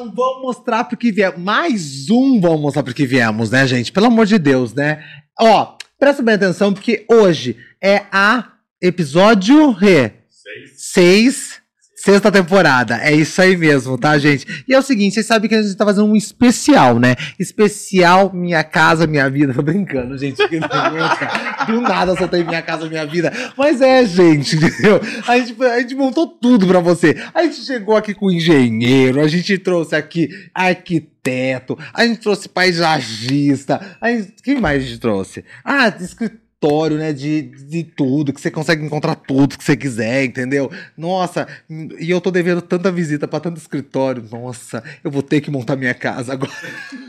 Um Vamos Mostrar Porque Viemos. Mais um Vamos Mostrar Porque Viemos, né, gente? Pelo amor de Deus, né? Ó, presta bem atenção, porque hoje é a episódio re. Seis. Sexta temporada, é isso aí mesmo, tá, gente? E é o seguinte, vocês sabem que a gente tá fazendo um especial, né? Especial Minha Casa Minha Vida. Tô brincando, gente. Do nada só tem Minha Casa Minha Vida. Mas é, gente, entendeu? A gente, a gente montou tudo pra você. A gente chegou aqui com engenheiro, a gente trouxe aqui arquiteto, a gente trouxe paisagista. A gente, quem mais a gente trouxe? Ah, escritor aleatório, né? De, de tudo, que você consegue encontrar tudo que você quiser, entendeu? Nossa, e eu tô devendo tanta visita para tanto escritório. Nossa, eu vou ter que montar minha casa agora.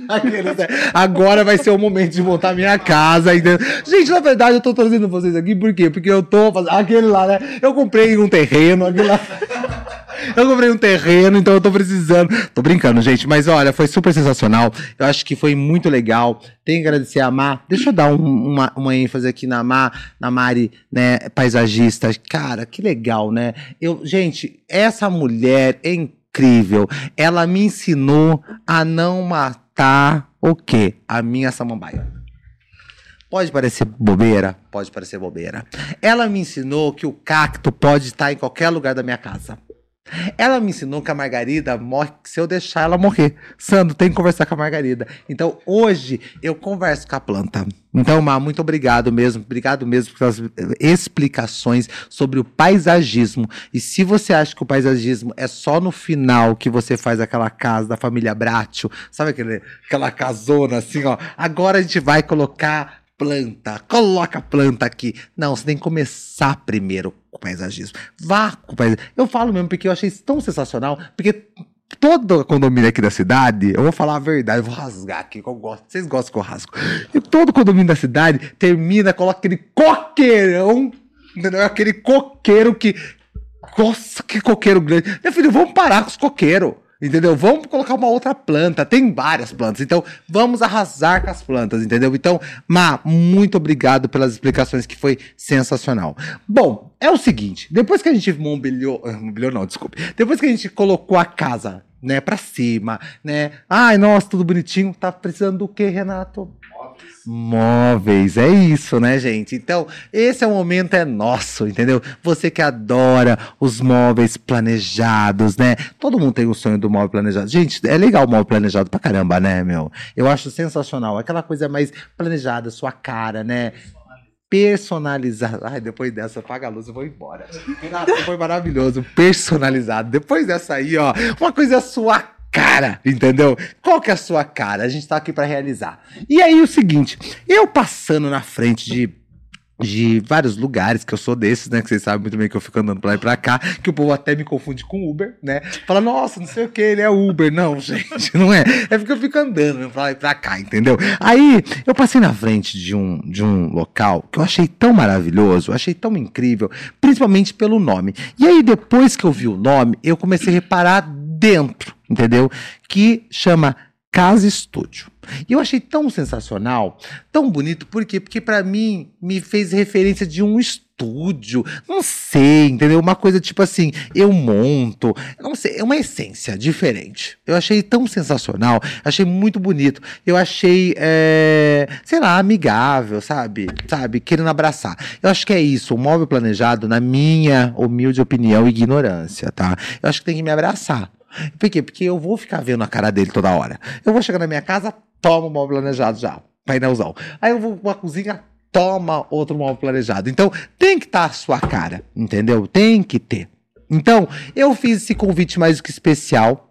agora vai ser o momento de montar minha casa, entendeu? Gente, na verdade, eu tô trazendo vocês aqui por quê? Porque eu tô fazendo. Aquele lá, né? Eu comprei um terreno, aquele lá. Eu comprei um terreno, então eu tô precisando. Tô brincando, gente, mas olha, foi super sensacional. Eu acho que foi muito legal. Tenho que agradecer a Mar. Deixa eu dar um, uma, uma ênfase aqui na Mar, na Mari, né, paisagista. Cara, que legal, né? Eu, gente, essa mulher é incrível. Ela me ensinou a não matar o quê? A minha samambaia. Pode parecer bobeira? Pode parecer bobeira. Ela me ensinou que o cacto pode estar em qualquer lugar da minha casa. Ela me ensinou que a Margarida morre se eu deixar ela morrer. Sandro, tem que conversar com a Margarida. Então, hoje, eu converso com a planta. Então, Má, muito obrigado mesmo. Obrigado mesmo pelas explicações sobre o paisagismo. E se você acha que o paisagismo é só no final que você faz aquela casa da família Bratio, sabe aquele, aquela casona assim, ó? Agora a gente vai colocar planta, coloca a planta aqui. Não, você tem que começar primeiro com o paisagismo. Vá com o paisagismo. Eu falo mesmo porque eu achei tão sensacional, porque todo condomínio aqui da cidade, eu vou falar a verdade, eu vou rasgar aqui, que eu gosto. Vocês gostam que eu rasgo. E todo condomínio da cidade termina, coloca aquele coqueirão, entendeu? Aquele coqueiro que. Nossa, que coqueiro grande. Meu filho, vamos parar com os coqueiros. Entendeu? Vamos colocar uma outra planta. Tem várias plantas. Então, vamos arrasar com as plantas, entendeu? Então, Má, muito obrigado pelas explicações, que foi sensacional. Bom, é o seguinte: depois que a gente mobiliou. Mobiliou, não, desculpe. Depois que a gente colocou a casa, né, pra cima, né? Ai, nossa, tudo bonitinho. Tá precisando do quê, Renato? Móveis, é isso, né, gente? Então, esse é o momento é nosso, entendeu? Você que adora os móveis planejados, né? Todo mundo tem o sonho do móvel planejado. Gente, é legal o móvel planejado pra caramba, né, meu? Eu acho sensacional. Aquela coisa mais planejada, sua cara, né? Personalizado. Ai, depois dessa, apaga a luz, eu vou embora. Foi maravilhoso. Personalizado. Depois dessa aí, ó, uma coisa sua cara, entendeu? Qual que é a sua cara? A gente tá aqui para realizar. E aí o seguinte, eu passando na frente de de vários lugares, que eu sou desses, né? Que vocês sabem muito bem que eu fico andando pra lá e pra cá, que o povo até me confunde com Uber, né? Fala, nossa, não sei o que, ele é Uber. Não, gente, não é. É porque eu fico andando pra lá e pra cá, entendeu? Aí, eu passei na frente de um, de um local que eu achei tão maravilhoso, achei tão incrível, principalmente pelo nome. E aí, depois que eu vi o nome, eu comecei a reparar dentro entendeu? Que chama Casa Estúdio. E eu achei tão sensacional, tão bonito, por quê? Porque para mim me fez referência de um estúdio, não sei, entendeu? Uma coisa tipo assim, eu monto, não sei, é uma essência diferente. Eu achei tão sensacional, achei muito bonito, eu achei, é, sei lá, amigável, sabe? Sabe? Querendo abraçar. Eu acho que é isso, o móvel planejado, na minha humilde opinião, ignorância, tá? Eu acho que tem que me abraçar. Por quê? Porque eu vou ficar vendo a cara dele toda hora. Eu vou chegar na minha casa, toma um móvel planejado já, painelzão. Aí eu vou pra cozinha, toma outro móvel planejado. Então, tem que estar tá a sua cara, entendeu? Tem que ter. Então, eu fiz esse convite mais do que especial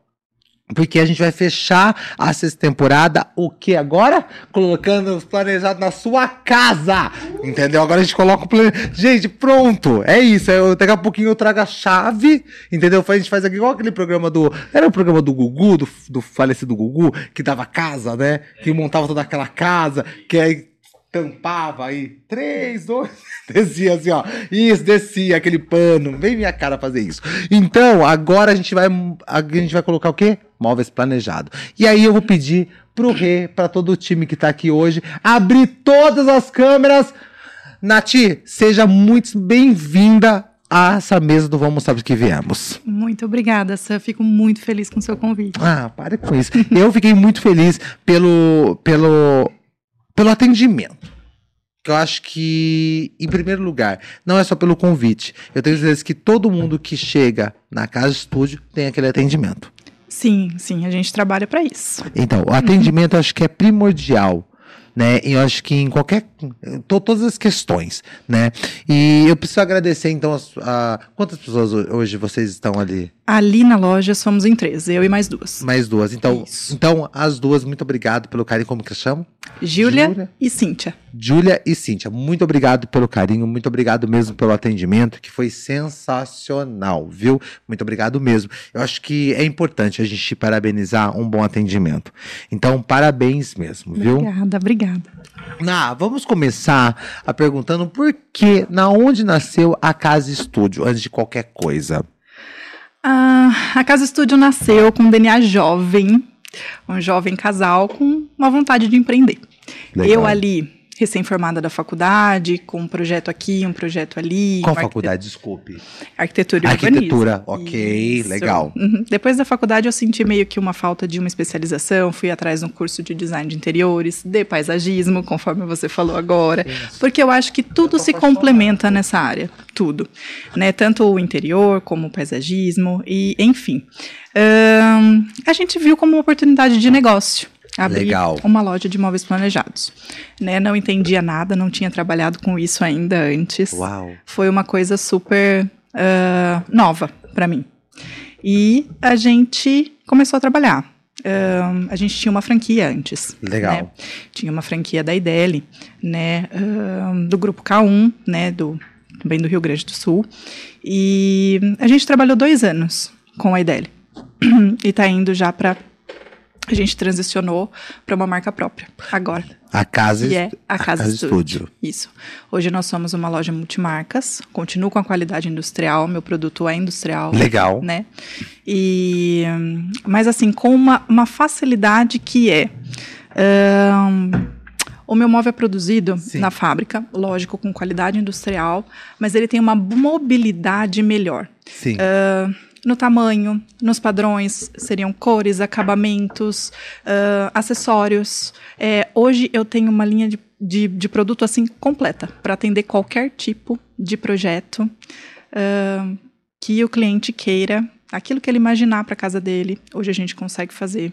porque a gente vai fechar a sexta temporada, o que agora? Colocando os planejados na sua casa. Entendeu? Agora a gente coloca o planejado. Gente, pronto. É isso. Eu, daqui a pouquinho eu trago a chave. Entendeu? A gente faz aqui igual aquele programa do. Era o programa do Gugu, do, do falecido Gugu, que dava casa, né? Que montava toda aquela casa. Que aí tampava aí, três, dois, descia assim, ó. Isso, descia aquele pano. Vem minha cara fazer isso. Então, agora a gente vai. A gente vai colocar o quê? Móveis planejado. E aí eu vou pedir pro Rê, para todo o time que tá aqui hoje, abrir todas as câmeras. Nati, seja muito bem-vinda a essa mesa do Vamos Sabe que Viemos. Muito obrigada, Sam. Fico muito feliz com o seu convite. Ah, pare com isso. Eu fiquei muito feliz pelo, pelo, pelo atendimento. Que eu acho que, em primeiro lugar, não é só pelo convite. Eu tenho certeza que todo mundo que chega na casa estúdio tem aquele atendimento. Sim, sim, a gente trabalha para isso. Então, o atendimento eu acho que é primordial né? E eu acho que em qualquer. To, todas as questões, né? E eu preciso agradecer, então, a, a, quantas pessoas hoje vocês estão ali? Ali na loja somos em três, eu e mais duas. Mais duas. Então, então as duas, muito obrigado pelo carinho. Como que chama? Júlia e Cíntia. Júlia e Cíntia, muito obrigado pelo carinho, muito obrigado mesmo pelo atendimento, que foi sensacional, viu? Muito obrigado mesmo. Eu acho que é importante a gente parabenizar um bom atendimento. Então, parabéns mesmo, viu? Obrigada, obrigada. Na, vamos começar a perguntando por que, na onde nasceu a Casa Estúdio, antes de qualquer coisa. Ah, a Casa Estúdio nasceu com um DNA jovem, um jovem casal com uma vontade de empreender. Legal. Eu ali recém-formada da faculdade, com um projeto aqui, um projeto ali. Qual faculdade? Desculpe. Arquitetura e Arquitetura, ok, Isso. legal. Uhum. Depois da faculdade eu senti meio que uma falta de uma especialização, fui atrás de um curso de design de interiores, de paisagismo, conforme você falou agora, Isso. porque eu acho que tudo se complementa nessa área, tudo, né? Tanto o interior como o paisagismo e, enfim. Um, a gente viu como uma oportunidade de negócio abrir Legal. uma loja de móveis planejados. Né? Não entendia nada, não tinha trabalhado com isso ainda antes. Uau. Foi uma coisa super uh, nova para mim. E a gente começou a trabalhar. Uh, a gente tinha uma franquia antes. Legal. Né? Tinha uma franquia da IDEL, né? Uh, do grupo K1, né? Do, também do Rio Grande do Sul. E a gente trabalhou dois anos com a IDEL. e está indo já para a gente transicionou para uma marca própria agora. A Casa, que é a casa, a casa Estúdio. Isso. Hoje nós somos uma loja multimarcas, continuo com a qualidade industrial, meu produto é industrial. Legal. Né? E, mas assim, com uma, uma facilidade que é... Um, o meu móvel é produzido Sim. na fábrica, lógico, com qualidade industrial, mas ele tem uma mobilidade melhor. Sim. Uh, no tamanho, nos padrões, seriam cores, acabamentos, uh, acessórios. É, hoje eu tenho uma linha de, de, de produto assim completa para atender qualquer tipo de projeto uh, que o cliente queira, aquilo que ele imaginar para casa dele. Hoje a gente consegue fazer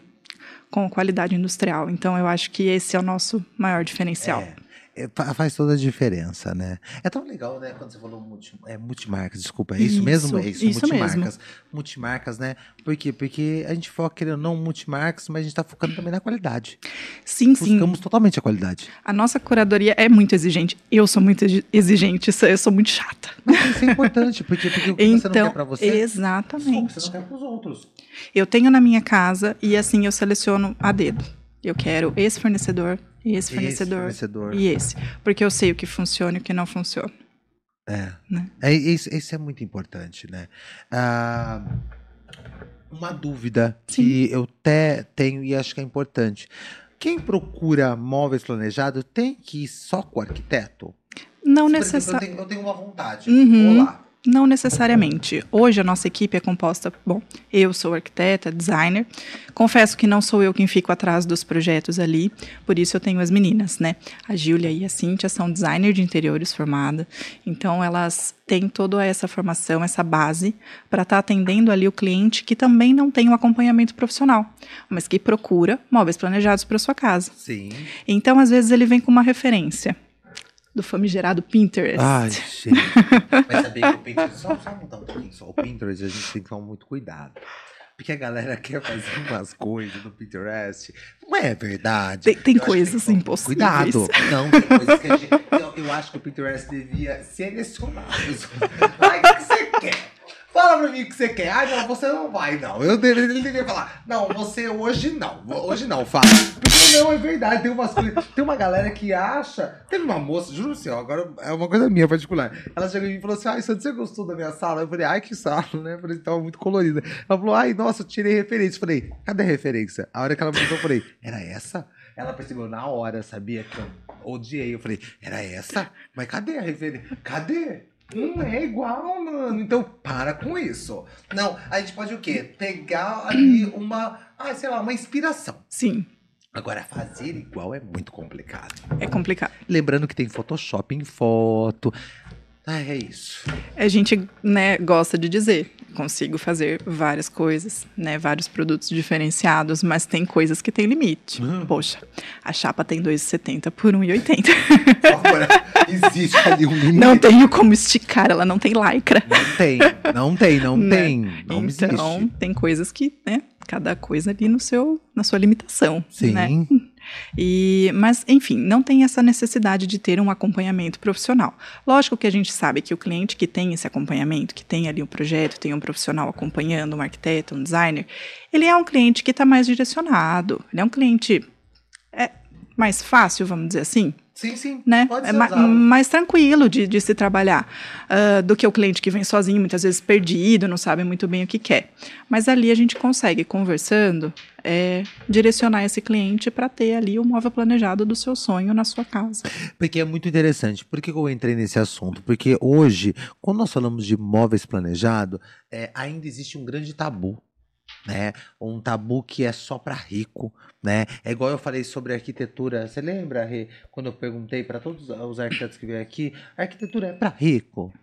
com qualidade industrial. Então eu acho que esse é o nosso maior diferencial. É. É, faz toda a diferença, né? É tão legal, né? Quando você falou multi, é, multimarcas, desculpa, é isso, isso mesmo? É isso, isso multimarcas. Mesmo. Multimarcas, né? Por quê? Porque a gente foca querendo não multimarcas, mas a gente está focando também na qualidade. Sim, Buscamos sim. Buscamos totalmente a qualidade. A nossa curadoria é muito exigente. Eu sou muito exigente, eu sou muito chata. Mas isso é importante, porque, porque o que então, você não quer para você, exatamente. você não quer para os outros. Eu tenho na minha casa e assim eu seleciono a dedo. Eu quero esse fornecedor, esse fornecedor, esse fornecedor, e esse. Porque eu sei o que funciona e o que não funciona. É. Né? é isso, isso, é muito importante, né? Ah, uma dúvida Sim. que eu até tenho e acho que é importante. Quem procura móveis planejados tem que ir só com o arquiteto? Não necessariamente. Eu, eu, tenho uma vontade. Uhum. Vou lá. Não necessariamente. Hoje a nossa equipe é composta, bom, eu sou arquiteta, designer. Confesso que não sou eu quem fico atrás dos projetos ali, por isso eu tenho as meninas, né? A Júlia e a Cíntia são designer de interiores formada, então elas têm toda essa formação, essa base para estar tá atendendo ali o cliente que também não tem um acompanhamento profissional, mas que procura móveis planejados para sua casa. Sim. Então, às vezes ele vem com uma referência do famigerado Pinterest. Ai, gente. Mas sabia que o Pinterest. Só, só mudar um pouquinho só. O Pinterest a gente tem que tomar muito cuidado. Porque a galera quer fazer umas coisas no Pinterest. Não é verdade. Tem, tem coisas tem impossíveis. Cuidado. Não, tem coisas que a gente. Eu, eu acho que o Pinterest devia selecionar. Ai, o que você quer? Fala pra mim o que você quer. Ah, não, você não vai, não. Eu ele deveria falar, não, você hoje não. Hoje não, fala. Porque não, é verdade. Tem umas coisas. Tem uma galera que acha. Teve uma moça, juro assim, ó, agora é uma coisa minha particular. Ela chegou e falou assim: ai, você gostou da minha sala? Eu falei, ai, que sala, né? Eu falei, tava muito colorida. Ela falou, ai, nossa, eu tirei referência. Eu falei, cadê a referência? A hora que ela me eu falei, era essa? Ela percebeu na hora, sabia que eu odiei. Eu falei, era essa? Mas cadê a referência? Cadê? Não é igual, mano. Então para com isso. Não, a gente pode o quê? Pegar ali uma, ah, sei lá, uma inspiração. Sim, Agora, fazer igual é muito complicado. é complicado. Lembrando que tem Photoshop em foto. Ah, é isso. A gente, né, gosta de dizer, consigo fazer várias coisas, né, vários produtos diferenciados, mas tem coisas que têm limite. Hum. Poxa, a chapa tem 2,70 por 1,80. Agora, existe ali um limite. Não tenho como esticar, ela não tem lycra. Não tem, não tem, não Né? tem. Não então, existe. tem coisas que, né, cada coisa ali no seu, na sua limitação, Sim. né? E, mas, enfim, não tem essa necessidade de ter um acompanhamento profissional. Lógico que a gente sabe que o cliente que tem esse acompanhamento, que tem ali um projeto, tem um profissional acompanhando, um arquiteto, um designer, ele é um cliente que está mais direcionado, ele é um cliente é, mais fácil, vamos dizer assim, Sim, sim. né? Pode É ser ma- usado. mais tranquilo de, de se trabalhar ah, do que o cliente que vem sozinho, muitas vezes perdido, não sabe muito bem o que quer. Mas ali a gente consegue, conversando, é, direcionar esse cliente para ter ali o móvel planejado do seu sonho na sua casa. Porque é muito interessante. Por que que eu entrei nesse assunto? Porque hoje, quando nós falamos de móveis planejados, é, ainda existe um grande tabu. Né? Um tabu que é só para rico, né? É igual eu falei sobre arquitetura. Você lembra, Rê, quando eu perguntei para todos os arquitetos que vieram aqui, a arquitetura é para rico.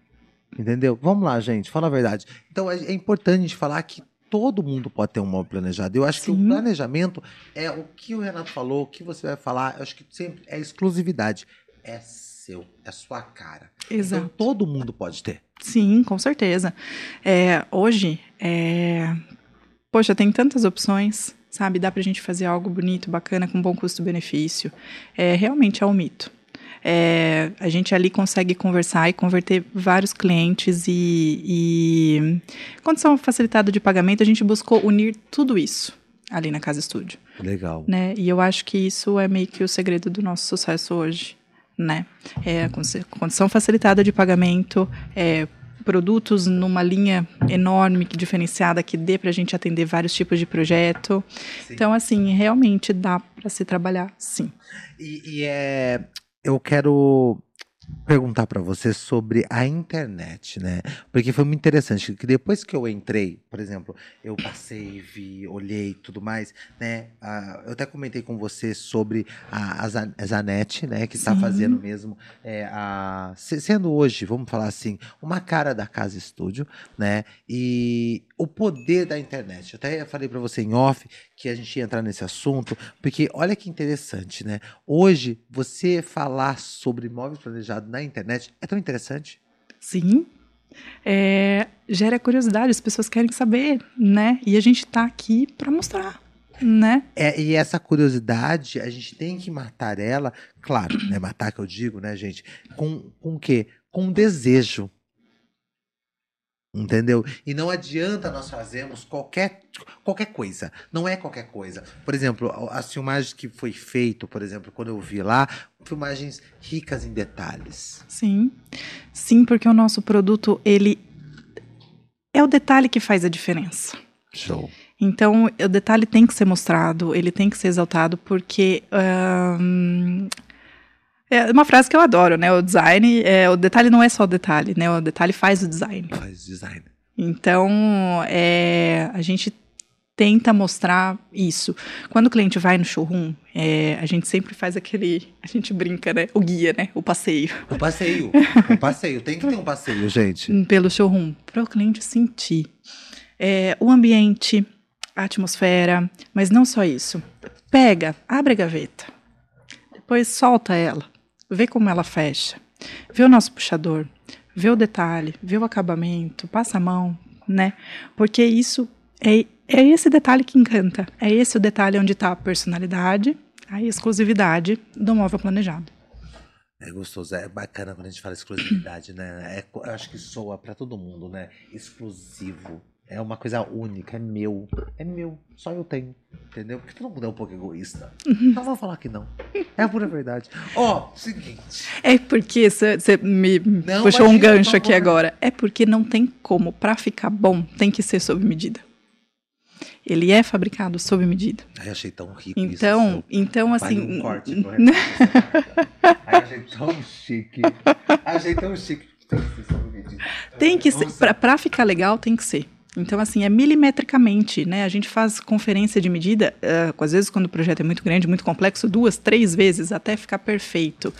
Entendeu? Vamos lá, gente, fala a verdade. Então é, é importante a gente falar que todo mundo pode ter um móvel planejado. Eu acho que o Sim. planejamento é o que o Renato falou, o que você vai falar, eu acho que sempre é exclusividade. É seu, é sua cara. Exato. Então todo mundo pode ter. Sim, com certeza. É, hoje, é, poxa, tem tantas opções, sabe? Dá pra gente fazer algo bonito, bacana, com bom custo-benefício. É, realmente é um mito. É, a gente ali consegue conversar e converter vários clientes e, e condição facilitada de pagamento, a gente buscou unir tudo isso ali na Casa Estúdio Legal. né? E eu acho que isso é meio que o segredo do nosso sucesso hoje, né? É condição facilitada de pagamento, é, produtos numa linha enorme, diferenciada, que dê para a gente atender vários tipos de projeto. Sim. Então, assim, realmente dá para se trabalhar, sim. E, e é. Eu quero perguntar para você sobre a internet, né? Porque foi muito interessante que depois que eu entrei, por exemplo, eu passei, vi, olhei e tudo mais, né? Ah, eu até comentei com você sobre a, a Zan- a Zanetti, né? Que está fazendo mesmo é, a se- sendo hoje, vamos falar assim, uma cara da Casa Estúdio, né? E o poder da internet. Eu até falei para você em off que a gente ia entrar nesse assunto, porque olha que interessante, né? Hoje, você falar sobre imóveis planejados na internet é tão interessante. Sim. É, gera curiosidade, as pessoas querem saber, né? E a gente tá aqui para mostrar, né? É, e essa curiosidade, a gente tem que matar ela, claro, né? Matar que eu digo, né, gente? Com, com o quê? Com desejo. Entendeu? E não adianta nós fazermos qualquer, qualquer coisa. Não é qualquer coisa. Por exemplo, as filmagens que foi feito, por exemplo, quando eu vi lá, filmagens ricas em detalhes. Sim. Sim, porque o nosso produto, ele é o detalhe que faz a diferença. Show. Então, o detalhe tem que ser mostrado, ele tem que ser exaltado, porque. É uma frase que eu adoro, né? O design, é, o detalhe não é só o detalhe, né? O detalhe faz o design. Faz design. Então, é, a gente tenta mostrar isso. Quando o cliente vai no showroom, é, a gente sempre faz aquele. A gente brinca, né? O guia, né? O passeio O passeio. o passeio. Tem que ter um passeio, gente. pelo showroom, para o cliente sentir é, o ambiente, a atmosfera, mas não só isso. Pega, abre a gaveta, depois solta ela, vê como ela fecha, vê o nosso puxador, vê o detalhe, vê o acabamento, passa a mão, né? Porque isso é, é esse detalhe que encanta, é esse o detalhe onde está a personalidade, a exclusividade do móvel planejado. É gostoso, é bacana quando a gente fala exclusividade, né? É eu acho que soa pra todo mundo, né? Exclusivo. É uma coisa única, é meu. É meu, só eu tenho. Entendeu? Porque todo mundo é um pouco egoísta. Não vou falar que não. É a pura verdade. Ó, seguinte. É porque você me Não, puxou um gancho aqui agora. É porque não tem como. Pra ficar bom, tem que ser sob medida. Ele é fabricado sob medida. Ai, achei tão rico Então, isso. então Vale assim. um corte pro. Ai, achei tão chique. Achei tão chique. Tem que ser sobre Tem que ser, para ficar legal, tem que ser. Então, assim, é milimetricamente, né? A gente faz conferência de medida, uh, às vezes quando o projeto é muito grande, muito complexo, duas, três vezes até ficar perfeito.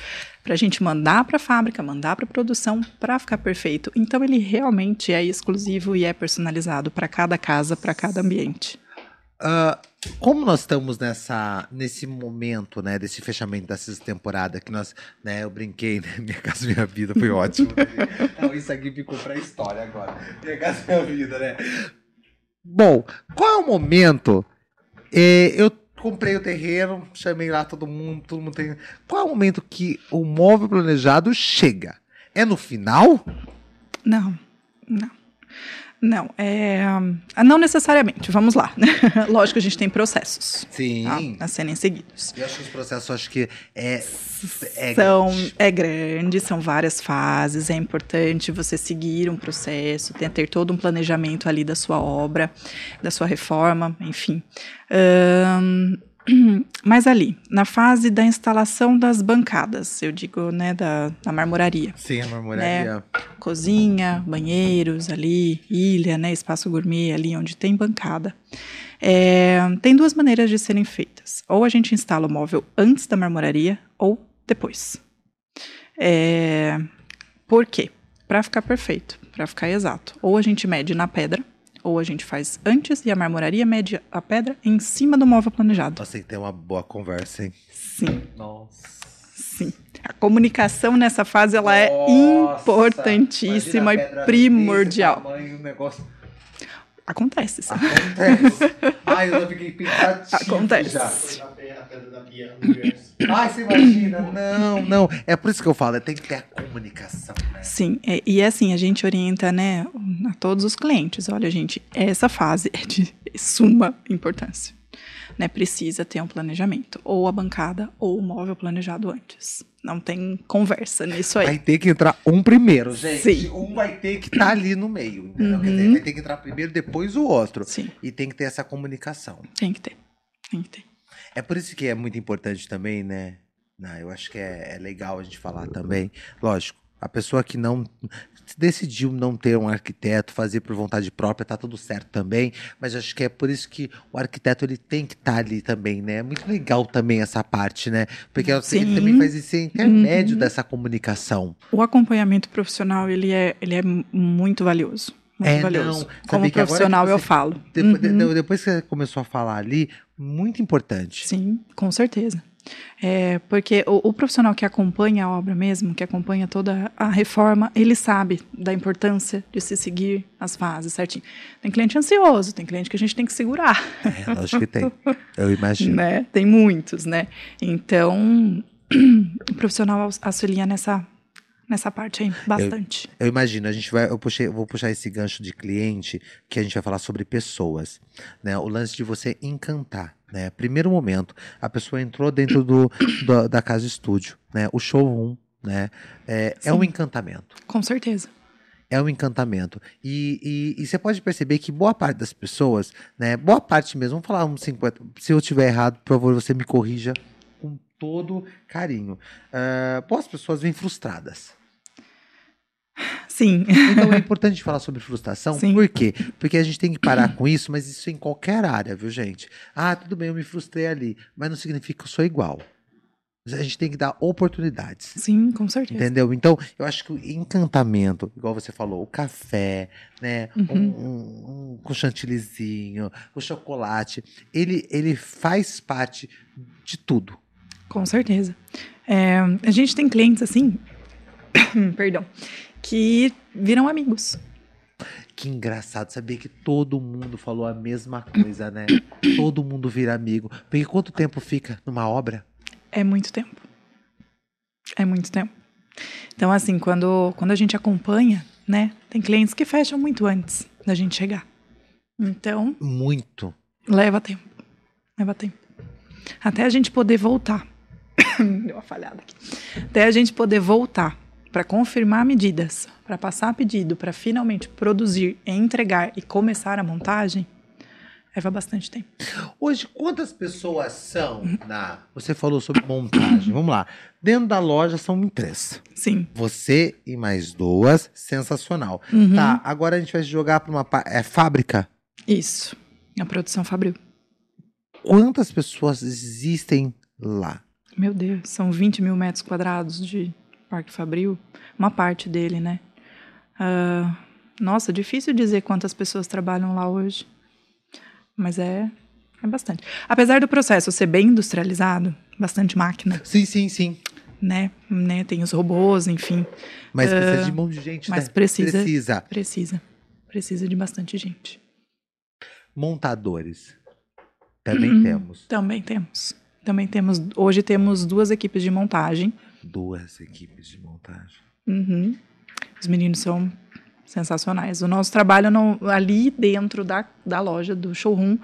Para a gente mandar para a fábrica, mandar para a produção, para ficar perfeito. Então, ele realmente é exclusivo e é personalizado para cada casa, para cada ambiente. Uh, como nós estamos nessa, nesse momento, né, desse fechamento dessa temporada, que nós, né, eu brinquei, né, Minha Casa Minha Vida foi ótimo. então, isso aqui ficou pra história agora. Minha Casa Minha Vida, né? Bom, qual é o momento? É, eu comprei o terreno, chamei lá todo mundo, todo mundo tem. Qual é o momento que o móvel planejado chega? É no final? Não, não. Não, é, ah, não necessariamente, vamos lá. Lógico que a gente tem processos Sim. Tá, a serem seguidos. Eu acho que os processos, acho que é, é, são, grande. é grande, são várias fases, é importante você seguir um processo, ter, ter todo um planejamento ali da sua obra, da sua reforma, enfim. Um, Mas ali, na fase da instalação das bancadas, eu digo, né, da, da marmoraria. Sim, a marmoraria. Né? Cozinha, banheiros ali, ilha, né, espaço gourmet ali onde tem bancada. É, tem duas maneiras de serem feitas. Ou a gente instala o móvel antes da marmoraria ou depois. É, por quê? Para ficar perfeito, para ficar exato. Ou a gente mede na pedra, ou a gente faz antes e a marmoraria mede a pedra em cima do móvel planejado. Nossa, tem uma boa conversa, hein? Sim. Nossa. Sim. A comunicação nessa fase ela é Nossa, é importantíssima e primordial. Tamanho, negócio... Acontece. Sim. Acontece. Ai, eu já fiquei pensativo Acontece. Já. Ai, você imagina? Não, não. É por isso que eu falo, tem que ter a comunicação, né? Sim, é, e é assim, a gente orienta, né, a todos os clientes. Olha, gente, essa fase é de suma importância. Né, precisa ter um planejamento, ou a bancada ou o móvel planejado antes. Não tem conversa nisso aí. Vai ter que entrar um primeiro, gente. Sim. Um vai ter que estar tá ali no meio, entendeu? Uhum. vai ter que entrar primeiro, depois o outro. Sim. E tem que ter essa comunicação. Tem que ter. Tem que ter. É por isso que é muito importante também, né? Não, eu acho que é, é legal a gente falar também. Lógico, a pessoa que não decidiu não ter um arquiteto, fazer por vontade própria, tá tudo certo também. Mas acho que é por isso que o arquiteto ele tem que estar tá ali também, né? É muito legal também essa parte, né? Porque Sim. ele também faz esse intermédio uhum. dessa comunicação. O acompanhamento profissional ele é, ele é muito valioso. Muito é, valioso. Não, Como profissional você, eu falo. Depois, uhum. depois que você começou a falar ali, muito importante. Sim, com certeza. É, porque o, o, profissional que acompanha a obra mesmo, que acompanha toda a reforma, ele sabe da importância de se seguir as fases certinho. Tem cliente ansioso, tem cliente que a gente tem que segurar. É, acho que tem. Eu imagino. né? Tem muitos, né? Então, o profissional auxilia nessa nessa parte aí, bastante. Eu, eu, imagino, a gente vai, eu, puxei, eu vou puxar esse gancho de cliente, que a gente vai falar sobre pessoas, né? O lance de você encantar, né? Primeiro momento, a pessoa entrou dentro do, do da casa estúdio, né? O showroom, né? É, é um encantamento. Com certeza. É um encantamento. E, e, e, você pode perceber que boa parte das pessoas, né? Boa parte mesmo, vamos falar um 50. Se eu estiver errado, por favor, você me corrija todo carinho. Uh, as pessoas vêm frustradas. Sim. Então é importante falar sobre frustração. Sim. Por quê? Porque a gente tem que parar com isso, mas isso em qualquer área, viu, gente? Ah, tudo bem, eu me frustrei ali, mas não significa que eu sou igual. A gente tem que dar oportunidades. Sim, com certeza. Entendeu? Então, eu acho que o encantamento, igual você falou, o café, né? Uhum. Um, um, um, chantillyzinho, o chocolate, ele, ele faz parte de tudo. Com certeza. É, a gente tem clientes assim, perdão, que viram amigos. Que engraçado saber que todo mundo falou a mesma coisa, né? todo mundo vira amigo. Porque quanto tempo fica numa obra? É muito tempo. É muito tempo. Então, assim, quando, quando a gente acompanha, né? Tem clientes que fecham muito antes da gente chegar. Então. Muito. Leva tempo. Leva tempo. Até a gente poder voltar. Deu uma falhada aqui. Até a gente poder voltar para confirmar medidas, para passar pedido, para finalmente produzir, entregar e começar a montagem, Leva bastante tempo. Hoje, quantas pessoas são na. Você falou sobre montagem. Vamos lá. Dentro da loja são três. Sim. Você e mais duas. Sensacional. Uhum. Tá, agora a gente vai jogar para uma. É fábrica? Isso. A produção Fabril. Quantas pessoas existem lá? Meu Deus, são 20 mil metros quadrados de Parque Fabril. Uma parte dele, né? Ah, nossa, difícil dizer quantas pessoas trabalham lá hoje. Mas é, é bastante. Apesar do processo ser bem industrializado, bastante máquina, Sim, sim, sim. né? né? Tem os robôs, enfim. Mas Ah, precisa de um monte de gente, mas né? precisa- Precisa. Precisa. Precisa de bastante gente. Montadores. Também Uhum. temos Também temos. Também temos. Hoje temos duas equipes de montagem. duas equipes de montagem. Uhum. Os meninos são sensacionais. O nosso trabalho não, ali dentro da, da loja, do showroom,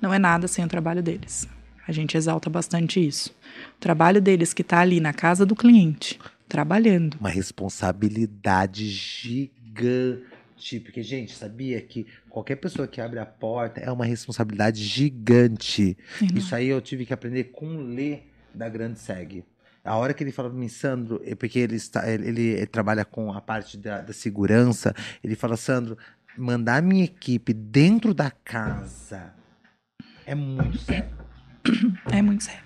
não é nada sem o trabalho deles. A gente exalta bastante isso. O trabalho deles que está ali na casa do cliente, trabalhando. Uma responsabilidade gigante. Porque, gente, sabia que qualquer pessoa que abre a porta é uma responsabilidade gigante. Isso aí eu tive que aprender com o Lê da Grande Seg. A hora que ele falou pra mim, Sandro, é porque ele, está, ele, ele trabalha com a parte da, da segurança, ele fala, Sandro, mandar minha equipe dentro da casa é muito sério. É muito sério.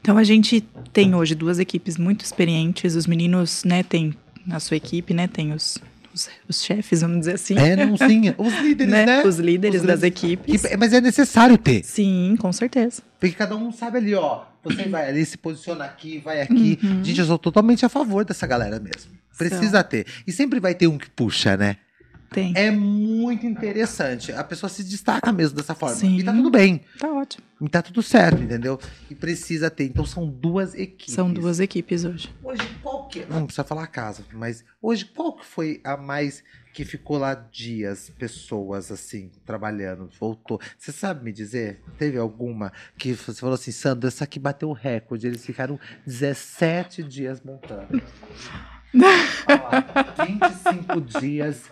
Então a gente tem hoje duas equipes muito experientes. Os meninos, né, tem a sua equipe, né, tem os, os, os chefes, vamos dizer assim. É, não, sim. Os líderes, né? né? Os líderes Os das equipes. Que- mas é necessário ter. Sim, com certeza. Porque cada um sabe ali, ó. Você vai ali, se posiciona aqui, vai aqui. Uhum. Gente, eu sou totalmente a favor dessa galera mesmo. Precisa ter. E sempre vai ter um que puxa, né? Tem. É muito interessante. A pessoa se destaca mesmo dessa forma. Sim. E tá tudo bem. Tá ótimo. E tá tudo certo, entendeu? E precisa ter. Então são duas equipes. São duas equipes hoje. Hoje, qual que. Não precisa falar a casa, mas hoje, qual que foi a mais que ficou lá dias, pessoas assim, trabalhando, voltou? Você sabe me dizer? Teve alguma que você falou assim, Sandro, essa aqui bateu o recorde. Eles ficaram 17 dias montando. Olha lá, 25 dias.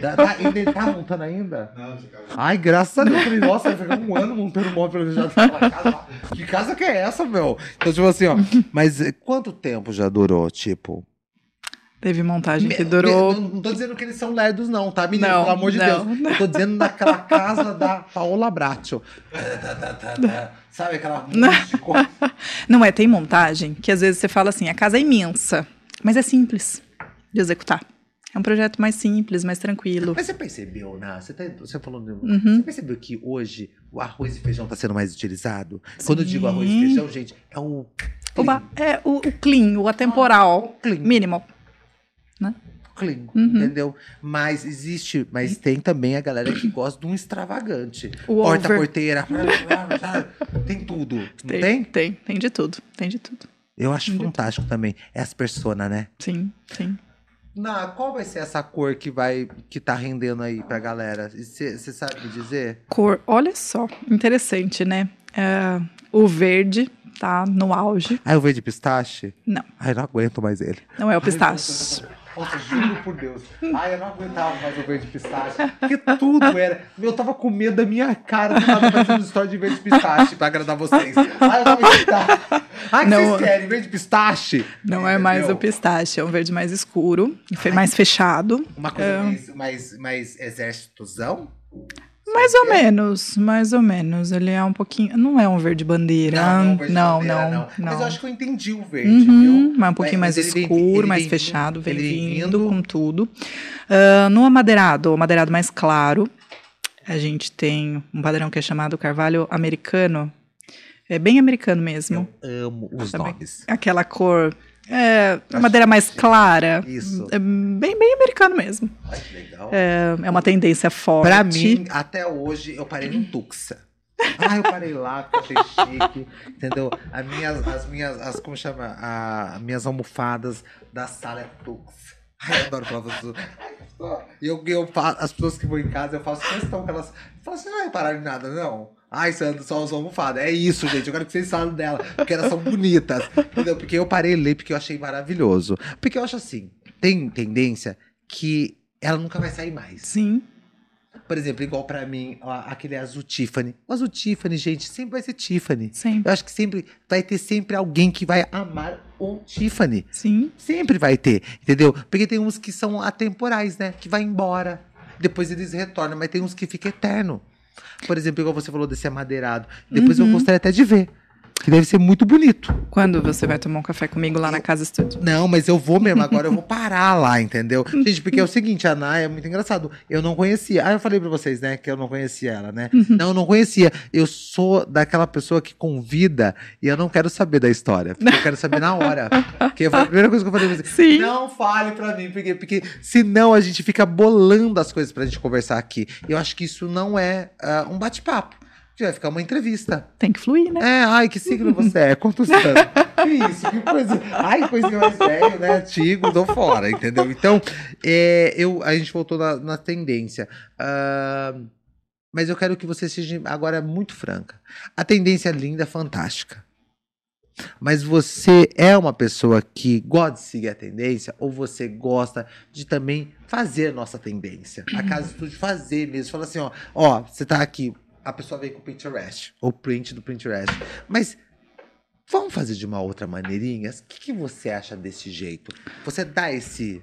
Tá, tá, ele tá montando ainda? Não, casa. Ai, graças a Deus. Eu falei, nossa, vai ficar um ano montando móvel já naquela casa. Que casa que é essa, meu? Então, tipo assim, ó. Mas eh, quanto tempo já durou, tipo? Teve montagem que durou. não, não tô dizendo que eles são lerdos, não, tá, menino? Não, Pelo amor de não. Deus. Eu tô dizendo naquela casa da Paola Bracho. Sabe aquela coisa? Não é, tem montagem que às vezes você fala assim, a casa é imensa, mas é simples de executar. É um projeto mais simples, mais tranquilo. Mas você percebeu, né? Você, tá, você falou. Uhum. Você percebeu que hoje o arroz e feijão tá sendo mais utilizado? Quando eu digo arroz e Sim. feijão, gente, é o. O ba- é o, o clean, o atemporal, clean. minimal. clean, Uhum. entendeu? Mas existe, mas tem também a galera que gosta de um extravagante. O Porta, over. porteira, tem tudo, não tem? Tem, tem, tem de tudo, tem de tudo. Eu acho de fantástico também, essa persona, né? Sim, sim. Na, qual vai ser essa cor que vai que tá rendendo aí pra galera? Você sabe me dizer? Cor, olha só, interessante, né? É, o verde tá no auge. Ah, é o verde pistache? Não. Ai, não aguento mais ele. Não é o Ai, pistache. Nossa, juro por Deus. Ai, eu não aguentava mais o verde pistache. Porque tudo era. Eu tava com medo da minha cara que tava fazendo história de verde pistache pra agradar vocês. Ai, eu não aguentava. Ai, que Não. vocês querem? Verde pistache? Não é mais Entendeu? o pistache, é um verde mais escuro, fe- mais fechado. Uma coisa É. mais, mais, mais exércitozão? Mais ou é? menos, mais ou menos. Ele é um pouquinho. Não é um verde bandeira. Não, não, verde não, bandeira, não, Mas eu não. acho que eu entendi o verde, Uhum, viu? mas um pouquinho Mas mais ele vem- escuro, ele mais fechado, vem vindo vindo. com tudo. Ah, no amadeirado, o amadeirado mais claro, a gente tem um padrão que é chamado carvalho americano. É bem americano mesmo. Eu amo os Sabe? nomes. Aquela cor. É, Acho madeira mais clara. Isso. É bem, bem americano mesmo. Ai, que legal. É, é uma tendência forte. Pra mim, até hoje, eu parei num Tuxa. Ah, eu parei lá, eu achei chique, entendeu? As minhas, as minhas, as, como chama? A, as minhas almofadas da sala é Tuxa. Ai, eu adoro falar E eu, eu, fa- as pessoas que vão em casa, eu faço questão que elas falam assim, não parar de nada, não. Ai, Sandro, só usou almofada. É isso, gente. Eu quero que vocês falem dela. Porque elas são bonitas. Entendeu? Porque eu parei ler porque eu achei maravilhoso. Porque eu acho assim, tem tendência que ela nunca vai sair mais. Sim. Por exemplo, igual pra mim, ó, aquele azul Tiffany. O azul Tiffany, gente, sempre vai ser Tiffany. Sempre. Eu acho que sempre vai ter sempre alguém que vai amar o Tiffany. Sim. Sempre vai ter, entendeu? Porque tem uns que são atemporais, né? Que vai embora. Depois eles retornam, mas tem uns que fica eterno. Por exemplo, igual você falou desse amadeirado. Depois eu Uhum. gostaria até de ver. Que deve ser muito bonito. Quando você vai tomar um café comigo lá na casa estúdio? Não, mas eu vou mesmo, agora eu vou parar lá, entendeu? Gente, porque é o seguinte, a Nay é muito engraçado. Eu não conhecia. Ah, eu falei pra vocês, né, que eu não conhecia ela, né? Não, eu não conhecia. Eu sou daquela pessoa que convida e eu não quero saber da história. Porque eu quero saber na hora. Que foi a primeira coisa que eu falei pra vocês. Sim. Não fale pra mim, porque, porque senão a gente fica bolando as coisas pra gente conversar aqui. Eu acho que isso não é ah, um bate-papo. Vai ficar uma entrevista. Tem que fluir, né? É, ai, que signo você é? Quantos anos? que isso, que coisa. Ai, coisa mais velho, né? Antigo, tô fora, entendeu? Então, é, eu, a gente voltou na, na tendência. Ah, mas eu quero que você seja agora muito franca. A tendência é linda, fantástica. Mas você é uma pessoa que gosta de seguir a tendência ou você gosta de também fazer a nossa tendência? A casa estúdio fazer mesmo. Fala assim, ó, ó, você tá aqui, a pessoa veio com o Pinterest, ou print do Pinterest. Mas vamos fazer de uma outra maneirinha? O que, que você acha desse jeito? Você dá esse.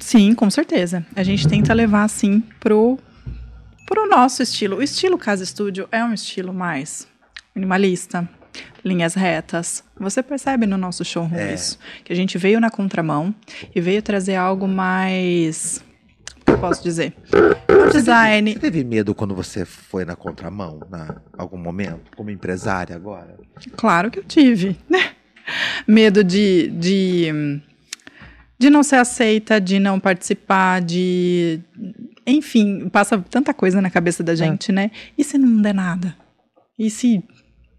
Sim, com certeza. A gente tenta levar assim pro pro nosso estilo. O estilo Casa Estúdio é um estilo mais minimalista, linhas retas. Você percebe no nosso showroom É. isso, que a gente veio na contramão e veio trazer algo mais posso dizer? O design Você teve medo quando você foi na contramão, na algum momento, como empresária agora? Claro que eu tive, né? Medo de, de, de não ser aceita, de não participar, de. Enfim, passa tanta coisa na cabeça da gente, né? E se não der nada? E se,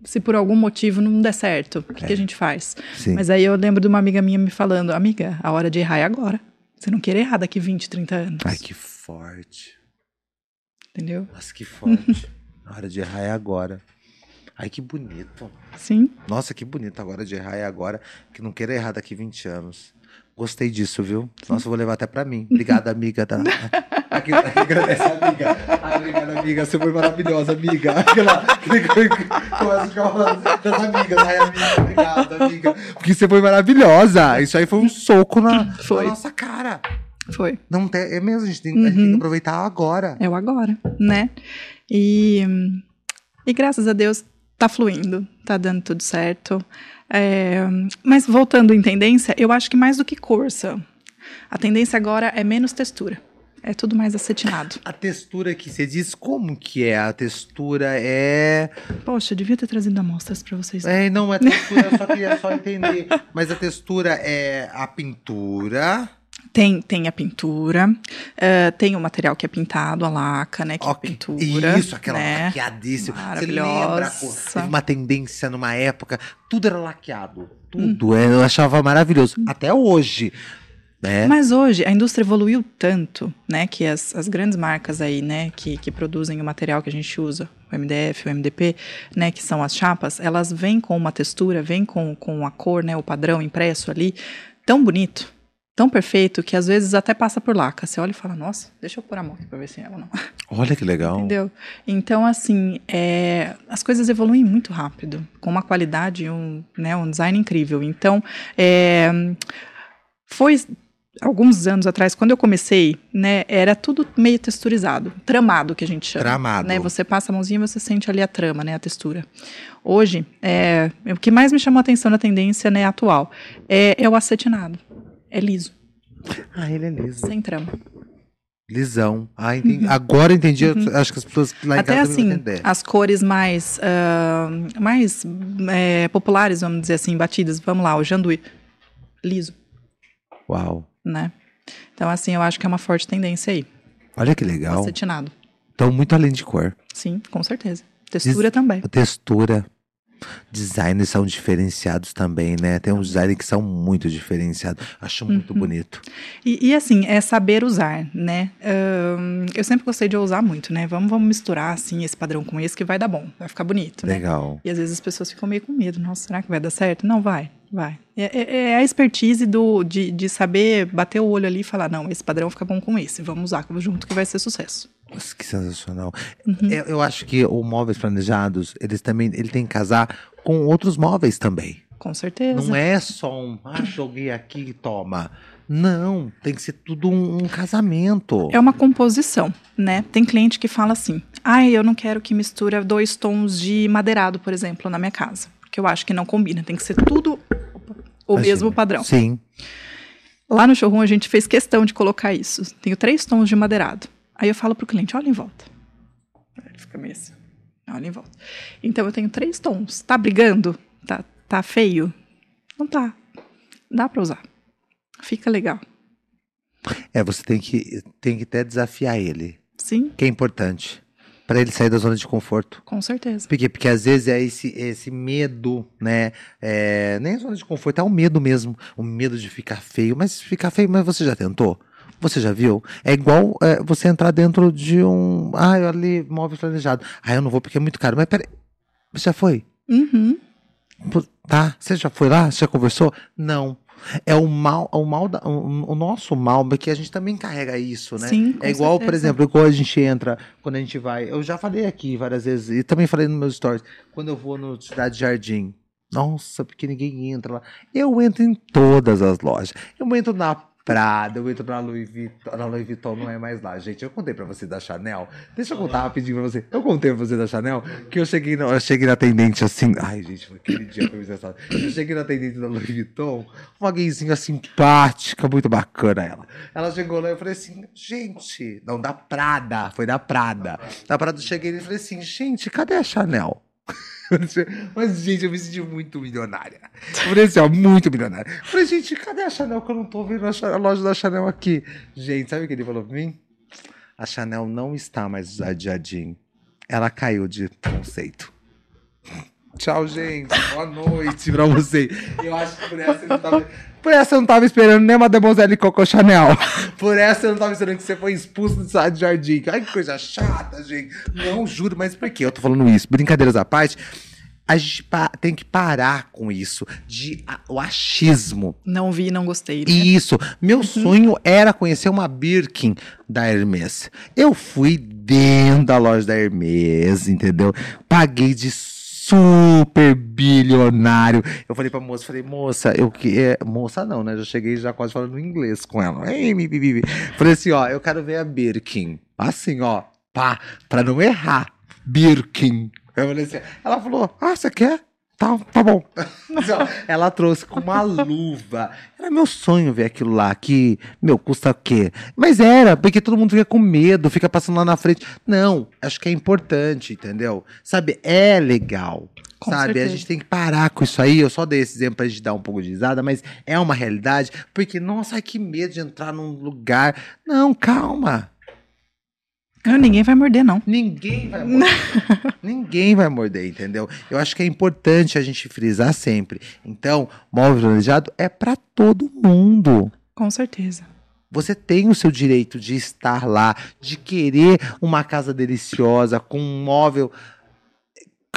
se por algum motivo não der certo? O que, que a gente faz? Sim. Mas aí eu lembro de uma amiga minha me falando: Amiga, a hora de errar é agora. Você não quer errar daqui 20, 30 anos. Ai, que forte. Entendeu? Nossa, que forte. A hora de errar é agora. Ai, que bonito. Sim. Nossa, que bonito. Agora de errar é agora. Que não queira errar daqui 20 anos. Gostei disso, viu? Nossa, eu vou levar até pra mim. Obrigada, amiga. Da... Aqui, aqui agradece, amiga. Obrigada, amiga. Você foi maravilhosa, amiga. Aquela. Começa a ficar falando das amigas. Ai, amiga, obrigada, amiga. Porque você foi maravilhosa. Isso aí foi um soco na, Foi. na nossa cara. Foi. Não tem, é mesmo, a gente, tem, a gente tem que aproveitar agora. É o agora, né? E, e graças a Deus tá fluindo, tá dando tudo certo. É, mas voltando em tendência, eu acho que mais do que corsa, a tendência agora é menos textura. É tudo mais acetinado. A textura que você diz, como que é? A textura é. Poxa, eu devia ter trazido amostras pra vocês. É, não, é textura, eu só queria só entender. Mas a textura é a pintura. Tem, tem a pintura, eh, tem o material que é pintado, a laca, né? Que é Ok. pintura. Isso, aquela né? laqueadíssima. Você lembra? pô, uma tendência numa época, tudo era laqueado. Tudo. é, Eu achava maravilhoso. Até hoje. Né? Mas hoje a indústria evoluiu tanto, né, que as, as grandes marcas aí, né, que, que produzem o material que a gente usa, o MDF, o MDP, né, que são as chapas, elas vêm com uma textura, vêm com, com a cor, né, o padrão impresso ali, tão bonito, tão perfeito, que às vezes até passa por laca. Você olha e fala, nossa, deixa eu pôr a mão aqui pra ver se é ela não. Olha que legal. Entendeu? Então, assim, é, as coisas evoluem muito rápido, com uma qualidade e um, né, um design incrível. Então, é, foi alguns anos atrás, quando eu comecei, né, era tudo meio texturizado, tramado que a gente chama. Tramado. Né, você passa a mãozinha e você sente ali a trama, né, a textura. Hoje, é, o que mais me chamou a atenção na tendência né, atual é, é o acetinado. É liso, Ah, ele é liso. sem trama. Lisão. Ah, entendi. Agora eu entendi. eu Acho que as pessoas lá em Uhum. Até casa assim, entender. as cores mais, ah, mais é, populares, vamos dizer assim, batidas. Vamos lá, o janduí. Liso, Uau. Né? Então, assim, eu acho que é uma forte tendência aí. Olha que legal. Acetinado. Então, muito além de cor. Sim, com certeza. Textura também. A textura. Designers são diferenciados também, né? Tem uns designers que são muito diferenciados. Acho muito Uhum. bonito. E, e, assim, é saber usar, né? Ahn, eu sempre gostei de usar muito, né? Vamos, vamos misturar, assim, esse padrão com esse que vai dar bom, vai ficar bonito, né? Legal. E às vezes as pessoas ficam meio com medo. Nossa, será que vai dar certo? Não, vai, vai. É, é- é a expertise do, de, de saber bater o olho ali e falar, não, esse padrão fica bom com esse. Vamos usar junto que vai ser sucesso. Nossa, que sensacional. Eu, eu acho que o móveis planejados, eles também, ele tem que casar com outros móveis também. Com certeza. Não é só um, ah, joguei aqui e toma. Não, tem que ser tudo um, um casamento. É uma composição, né? Tem cliente que fala assim: ah, eu não quero que misture dois tons de madeirado, por exemplo, na minha casa. Porque eu acho que não combina. Tem que ser tudo o Imagina. mesmo padrão. Sim. Lá no showroom a gente fez questão de colocar isso. Tenho três tons de madeirado. Aí eu falo pro cliente, olha em volta. Ele fica meio assim, olha em volta. Então eu tenho três tons. Tá brigando? Tá, tá feio? Não tá. Dá pra usar. Fica legal. É, você tem que, tem que até desafiar ele, Sim, que é importante. Pra ele sair da zona de conforto. com certeza. Por quê? Porque às vezes é esse, esse medo, né? É, nem zona de conforto, é o medo mesmo. O medo de ficar feio. Mas ficar feio, mas você já tentou? Você já viu? É igual é, você entrar dentro de um. Ah, eu ali, móvel planejado. Ah, eu não vou porque é muito caro. Mas peraí. Você já foi? Uhum. Tá? Você já foi lá? Você já conversou? Não. É o mal, o mal da, o, o nosso mal, porque a gente também carrega isso, né? Sim, é igual, por certeza. exemplo, igual a gente entra, quando a gente vai. Eu já falei aqui várias vezes, e também falei nos meus stories, quando eu vou no Cidade Jardim. Nossa, porque ninguém entra lá. Eu entro em todas as lojas. Eu entro na Prada, eu entro na Louis Vuitton. Na Louis Vuitton não é mais lá, gente. Eu contei pra você da Chanel. Deixa eu contar rapidinho pra você. Eu contei pra você da Chanel que eu cheguei, na, eu cheguei na atendente assim. Ai, gente, foi aquele dia foi engraçado. Eu cheguei na atendente da Louis Vuitton, uma gayzinha simpática, muito bacana ela. Ela chegou lá e eu falei assim, gente, não, da Prada, foi da Prada. Da Prada eu cheguei e falei assim, gente, cadê a Chanel? Mas, gente, eu me senti muito milionária. Eu falei assim, ó, muito milionária. Eu falei, gente, cadê a Chanel que eu não tô vendo a, a loja da Chanel aqui? Gente, sabe o que ele falou pra mim? A Chanel não está mais de jardim. Ela caiu de conceito. Tchau, gente. Boa noite pra você. Eu acho que por essa eu não tava. Por essa eu não tava esperando nem Mademoiselle Coco Chanel. Por essa eu não tava esperando que você foi expulso do site de jardim. Ai, que coisa chata, gente. Não, juro, mas por que eu tô falando isso? Brincadeiras à parte. A gente tem que parar com isso, de o achismo. Não vi, não gostei. Né? Isso. Meu sonho era conhecer uma Birkin da Hermes. Eu fui dentro da loja da Hermes, entendeu? Paguei de super bilionário. Eu falei pra moça, falei, moça, eu que é, moça não, né? Já cheguei já quase falando inglês com ela. Ei, mi. Falei assim, ó, eu quero ver a Birkin. Assim, ó, pá, pra não errar. Birkin. Eu falei assim, ela falou, ah, você quer? Tá, tá bom. Ela trouxe com uma luva. Era meu sonho ver aquilo lá, que, meu, custa o quê? Mas era, porque todo mundo fica com medo, fica passando lá na frente. Não, acho que é importante, entendeu? Sabe, é legal. Com sabe, certeza. a gente tem que parar com isso aí. Eu só dei esse exemplo pra gente dar um pouco de risada, mas é uma realidade. Porque, nossa, ai, que medo de entrar num lugar. Não, calma. Ah, ninguém vai morder, não. Ninguém vai morder. Ninguém vai morder, entendeu? Eu acho que é importante a gente frisar sempre. Então, móvel planejado é para todo mundo. Com certeza. Você tem o seu direito de estar lá, de querer uma casa deliciosa, com um móvel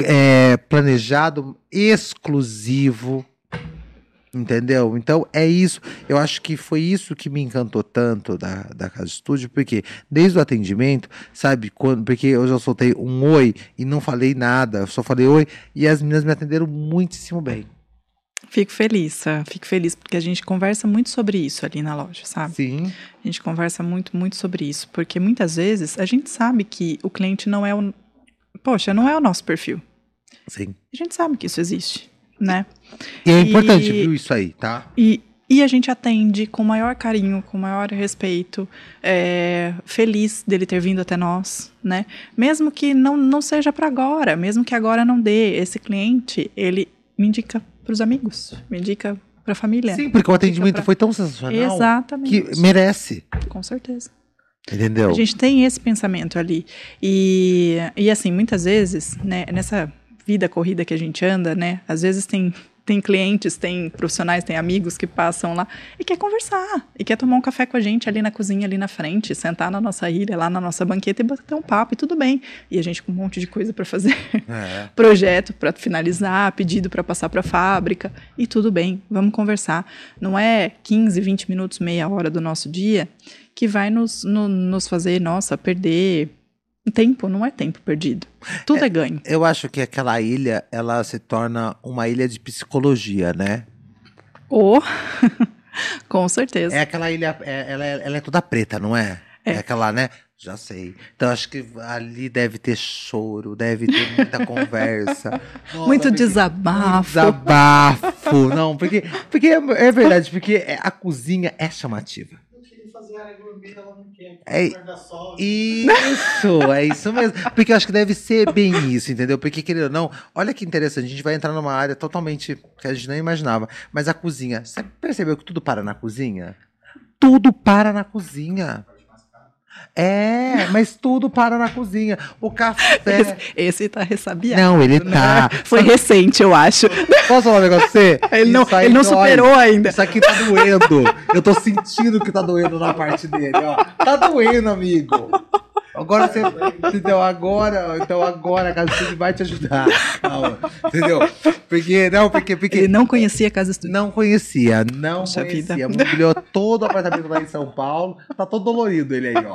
é, planejado exclusivo. Entendeu? Então é isso. Eu acho que foi isso que me encantou tanto da, da Casa Estúdio, porque desde o atendimento, sabe, quando, porque eu já soltei um oi e não falei nada, eu só falei oi, e as meninas me atenderam muitíssimo bem. Fico feliz, Sam. fico feliz porque a gente conversa muito sobre isso ali na loja, sabe? Sim. A gente conversa muito, muito sobre isso, porque muitas vezes a gente sabe que o cliente não é o. Poxa, não é o nosso perfil. Sim. A gente sabe que isso existe, né? E é importante, E- viu, isso aí, tá? E, e a gente atende com maior carinho, com maior respeito, é, feliz dele ter vindo até nós, né? Mesmo que não, não seja para agora, mesmo que agora não dê, esse cliente, ele me indica para os amigos, me indica para a família. Sim, porque o atendimento pra- foi tão sensacional Exatamente. que merece. Com certeza. Entendeu? A gente tem esse pensamento ali. E, e assim, muitas vezes, né, nessa vida corrida que a gente anda, né, às vezes tem, tem clientes, tem profissionais, tem amigos que passam lá e quer conversar, e quer tomar um café com a gente ali na cozinha, ali na frente, sentar na nossa ilha, lá na nossa banqueta e bater um papo e tudo bem. E a gente com um monte de coisa para fazer. É. projeto para finalizar, pedido para passar para a fábrica e tudo bem, vamos conversar. Não é 15, 20 minutos, meia hora do nosso dia que vai nos, no- nos fazer, nossa, perder Tempo não é tempo perdido. Tudo é, ganho. Eu acho que aquela ilha, ela se torna uma ilha de psicologia, né? Ou, com certeza. É aquela ilha, é- ela, é- ela é toda preta, não é? É. aquela, né? Já sei. Então acho que ali deve ter choro, deve ter muita conversa. Nossa, Muito porque- desabafo. Desabafo. Não, porque, porque é, é verdade, porque é- a cozinha é chamativa. Eu queria fazer área É-. Isso, é isso mesmo. Porque eu acho que deve ser bem isso, entendeu? Porque, querido ou não, olha que interessante, a gente vai entrar numa área totalmente que a gente não imaginava. Mas a cozinha, você percebeu que tudo para na cozinha? Tudo para na cozinha. É, mas tudo para na cozinha. O café. Esse, esse tá ressabiado. Não, ele né? tá. Foi recente, eu acho. Posso falar um negócio pra você? Ele não, ele não dói. superou ainda. Isso aqui tá doendo. Eu tô sentindo que tá doendo na parte dele, ó. Tá doendo, amigo. Agora você. Entendeu? Agora, então agora a Casa Estúdio vai te ajudar. Calma. Entendeu? Porque, não, porque, porque. Ele não conhecia a Casa Estúdio. Não conhecia, não Poxa conhecia. vida. Mobiliou todo o apartamento lá em São Paulo. Tá todo dolorido ele aí, ó.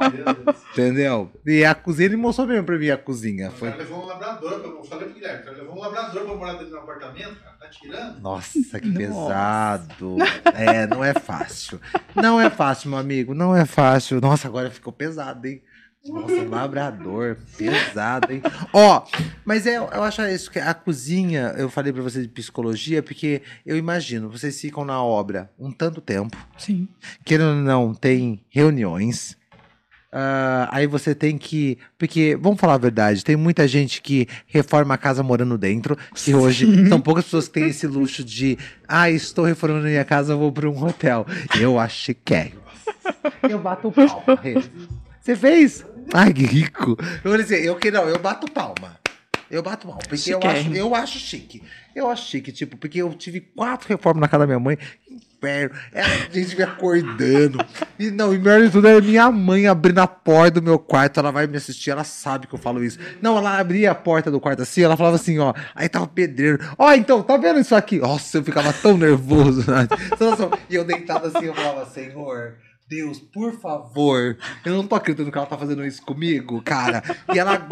Entendeu? E a cozinha, ele mostrou mesmo pra mim a cozinha. O Foi. cara levou um labrador, eu falei pro Guilherme, o cara levou um labrador pra morar dentro do apartamento, cara, tá tirando? Nossa, que Nossa. pesado. É, não é fácil. Não é fácil, meu amigo. Não é fácil. Nossa, agora ficou pesado, hein? Nossa, um labrador. Pesado, hein? Ó, mas é, eu acho isso que a cozinha, eu falei pra vocês de psicologia, porque eu imagino, vocês ficam na obra um tanto tempo, Sim. querendo ou não, tem reuniões. Ah, aí você tem que. Porque, vamos falar a verdade, tem muita gente que reforma a casa morando dentro. Que hoje são poucas pessoas que têm esse luxo de. Ah, estou reformando minha casa, vou para um hotel. Eu acho que é. Eu bato palma. Rê. Você fez? Ai, que rico. Eu vou dizer, eu que não, eu bato palma. Eu bato palma. Porque eu acho, eu acho chique. Eu acho chique, tipo, porque eu tive quatro reformas na casa da minha mãe. Inferno. É a gente me acordando. E não, e melhor de tudo é minha mãe abrindo a porta do meu quarto. Ela vai me assistir, ela sabe que eu falo isso. Não, ela abria a porta do quarto assim, ela falava assim, ó. Aí tava o pedreiro. Ó, então, tá vendo isso aqui? Nossa, eu ficava tão nervoso. Né? Tem noção? E eu deitado assim, eu falava, Senhor. Deus, por favor. Eu não tô acreditando que ela tá fazendo isso comigo, cara. E ela.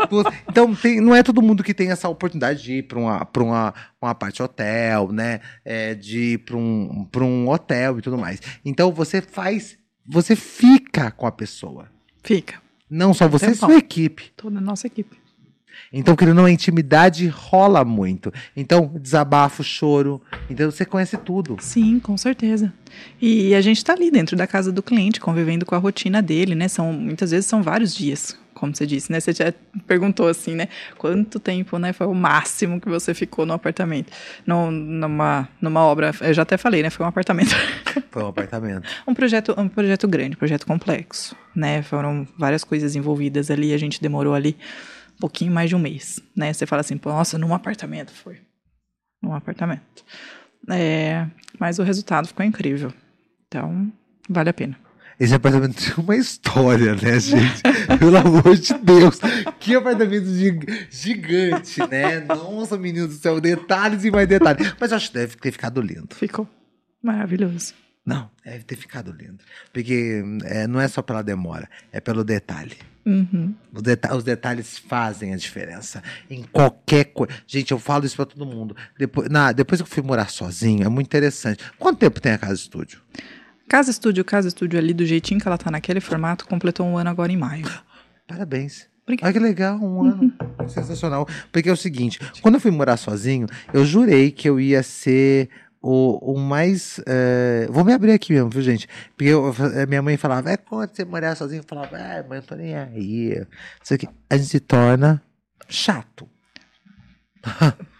Então, tem, não é todo mundo que tem essa oportunidade de ir pra uma, pra uma, uma parte hotel, né? É, de ir pra um, pra um hotel e tudo mais. Então, você faz. Você fica com a pessoa. Fica. Não só você, sua equipe. Toda a nossa equipe. Então, querendo ou não, a intimidade rola muito. Então, desabafo, choro. Então, você conhece tudo. Sim, com certeza. E a gente tá ali dentro da casa do cliente, convivendo com a rotina dele, né? São, muitas vezes são vários dias, como você disse, né? Você já perguntou assim, né? Quanto tempo, né? Foi o máximo que você ficou no apartamento? No, numa, numa obra, eu já até falei, né? Foi um apartamento. Foi um apartamento. um projeto, um projeto grande, um projeto complexo, né? Foram várias coisas envolvidas ali, a gente demorou ali pouquinho mais de um mês, né? Você fala assim, nossa, num apartamento foi. Num apartamento. É, mas o resultado ficou incrível. Então, vale a pena. Esse apartamento tem uma história, né, gente? Pelo amor de Deus. Que apartamento gi- gigante, né? Nossa, menino do céu, detalhes e mais detalhes. Mas eu acho que deve ter ficado lindo. Ficou maravilhoso. Não, deve ter ficado lindo. Porque é, não é só pela demora, é pelo detalhe. Uhum. Os, deta- os detalhes fazem a diferença em qualquer coisa. Gente, eu falo isso pra todo mundo. Depois, na- depois que eu fui morar sozinho, é muito interessante. Quanto tempo tem a casa estúdio? Casa Estúdio, Casa Estúdio ali, do jeitinho que ela tá naquele formato, completou um ano agora em maio. Parabéns. Obrigada. Olha que legal, um ano. Sensacional. Porque é o seguinte, quando eu fui morar sozinho, eu jurei que eu ia ser o, o mais. eh, Vou me abrir aqui mesmo, viu, gente? Porque eu- eh, minha mãe falava, é quando você morar sozinho, eu falava, é, mãe, eu tô nem aí. Isso aqui. A gente se torna chato.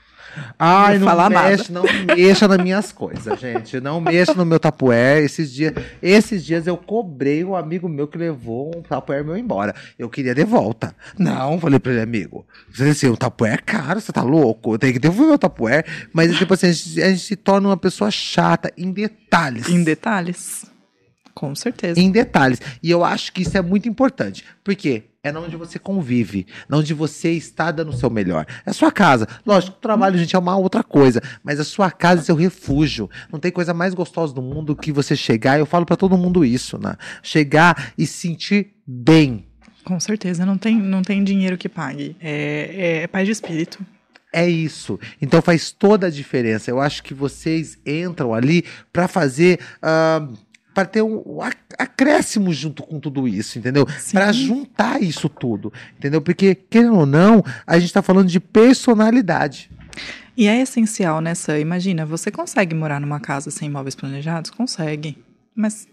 Ai, Não não, fala nada. mexe, não mexa nas minhas coisas, gente. Não mexa no meu tapuer. Esses dias, esses dias eu cobrei um amigo meu que levou um tapuer meu embora. Eu queria de volta. Não, falei pra ele, amigo. Você disse, o tapuer é caro, você tá louco? Eu tenho que devolver o tapuer. Mas, tipo assim, a gente, a gente se torna uma pessoa chata em detalhes. Em detalhes. Com certeza. Em detalhes. E eu acho que isso é muito importante. Por quê? É na onde você convive, na onde você está dando o seu melhor. É a sua casa. Lógico, o trabalho, gente, é uma outra coisa. Mas a sua casa é seu refúgio. Não tem coisa mais gostosa do mundo que você chegar. Eu falo pra todo mundo isso, né? Chegar e sentir bem. Com certeza, não tem, não tem dinheiro que pague. É, é, é paz de espírito. É isso. Então faz toda a diferença. Eu acho que vocês entram ali para fazer. Uh, para ter um, acréscimo junto com tudo isso, entendeu? Para juntar isso tudo, entendeu? Porque, querendo ou não, a gente está falando de personalidade. E é essencial, né, Sam? Imagina, você consegue morar numa casa sem móveis planejados? Consegue. Mas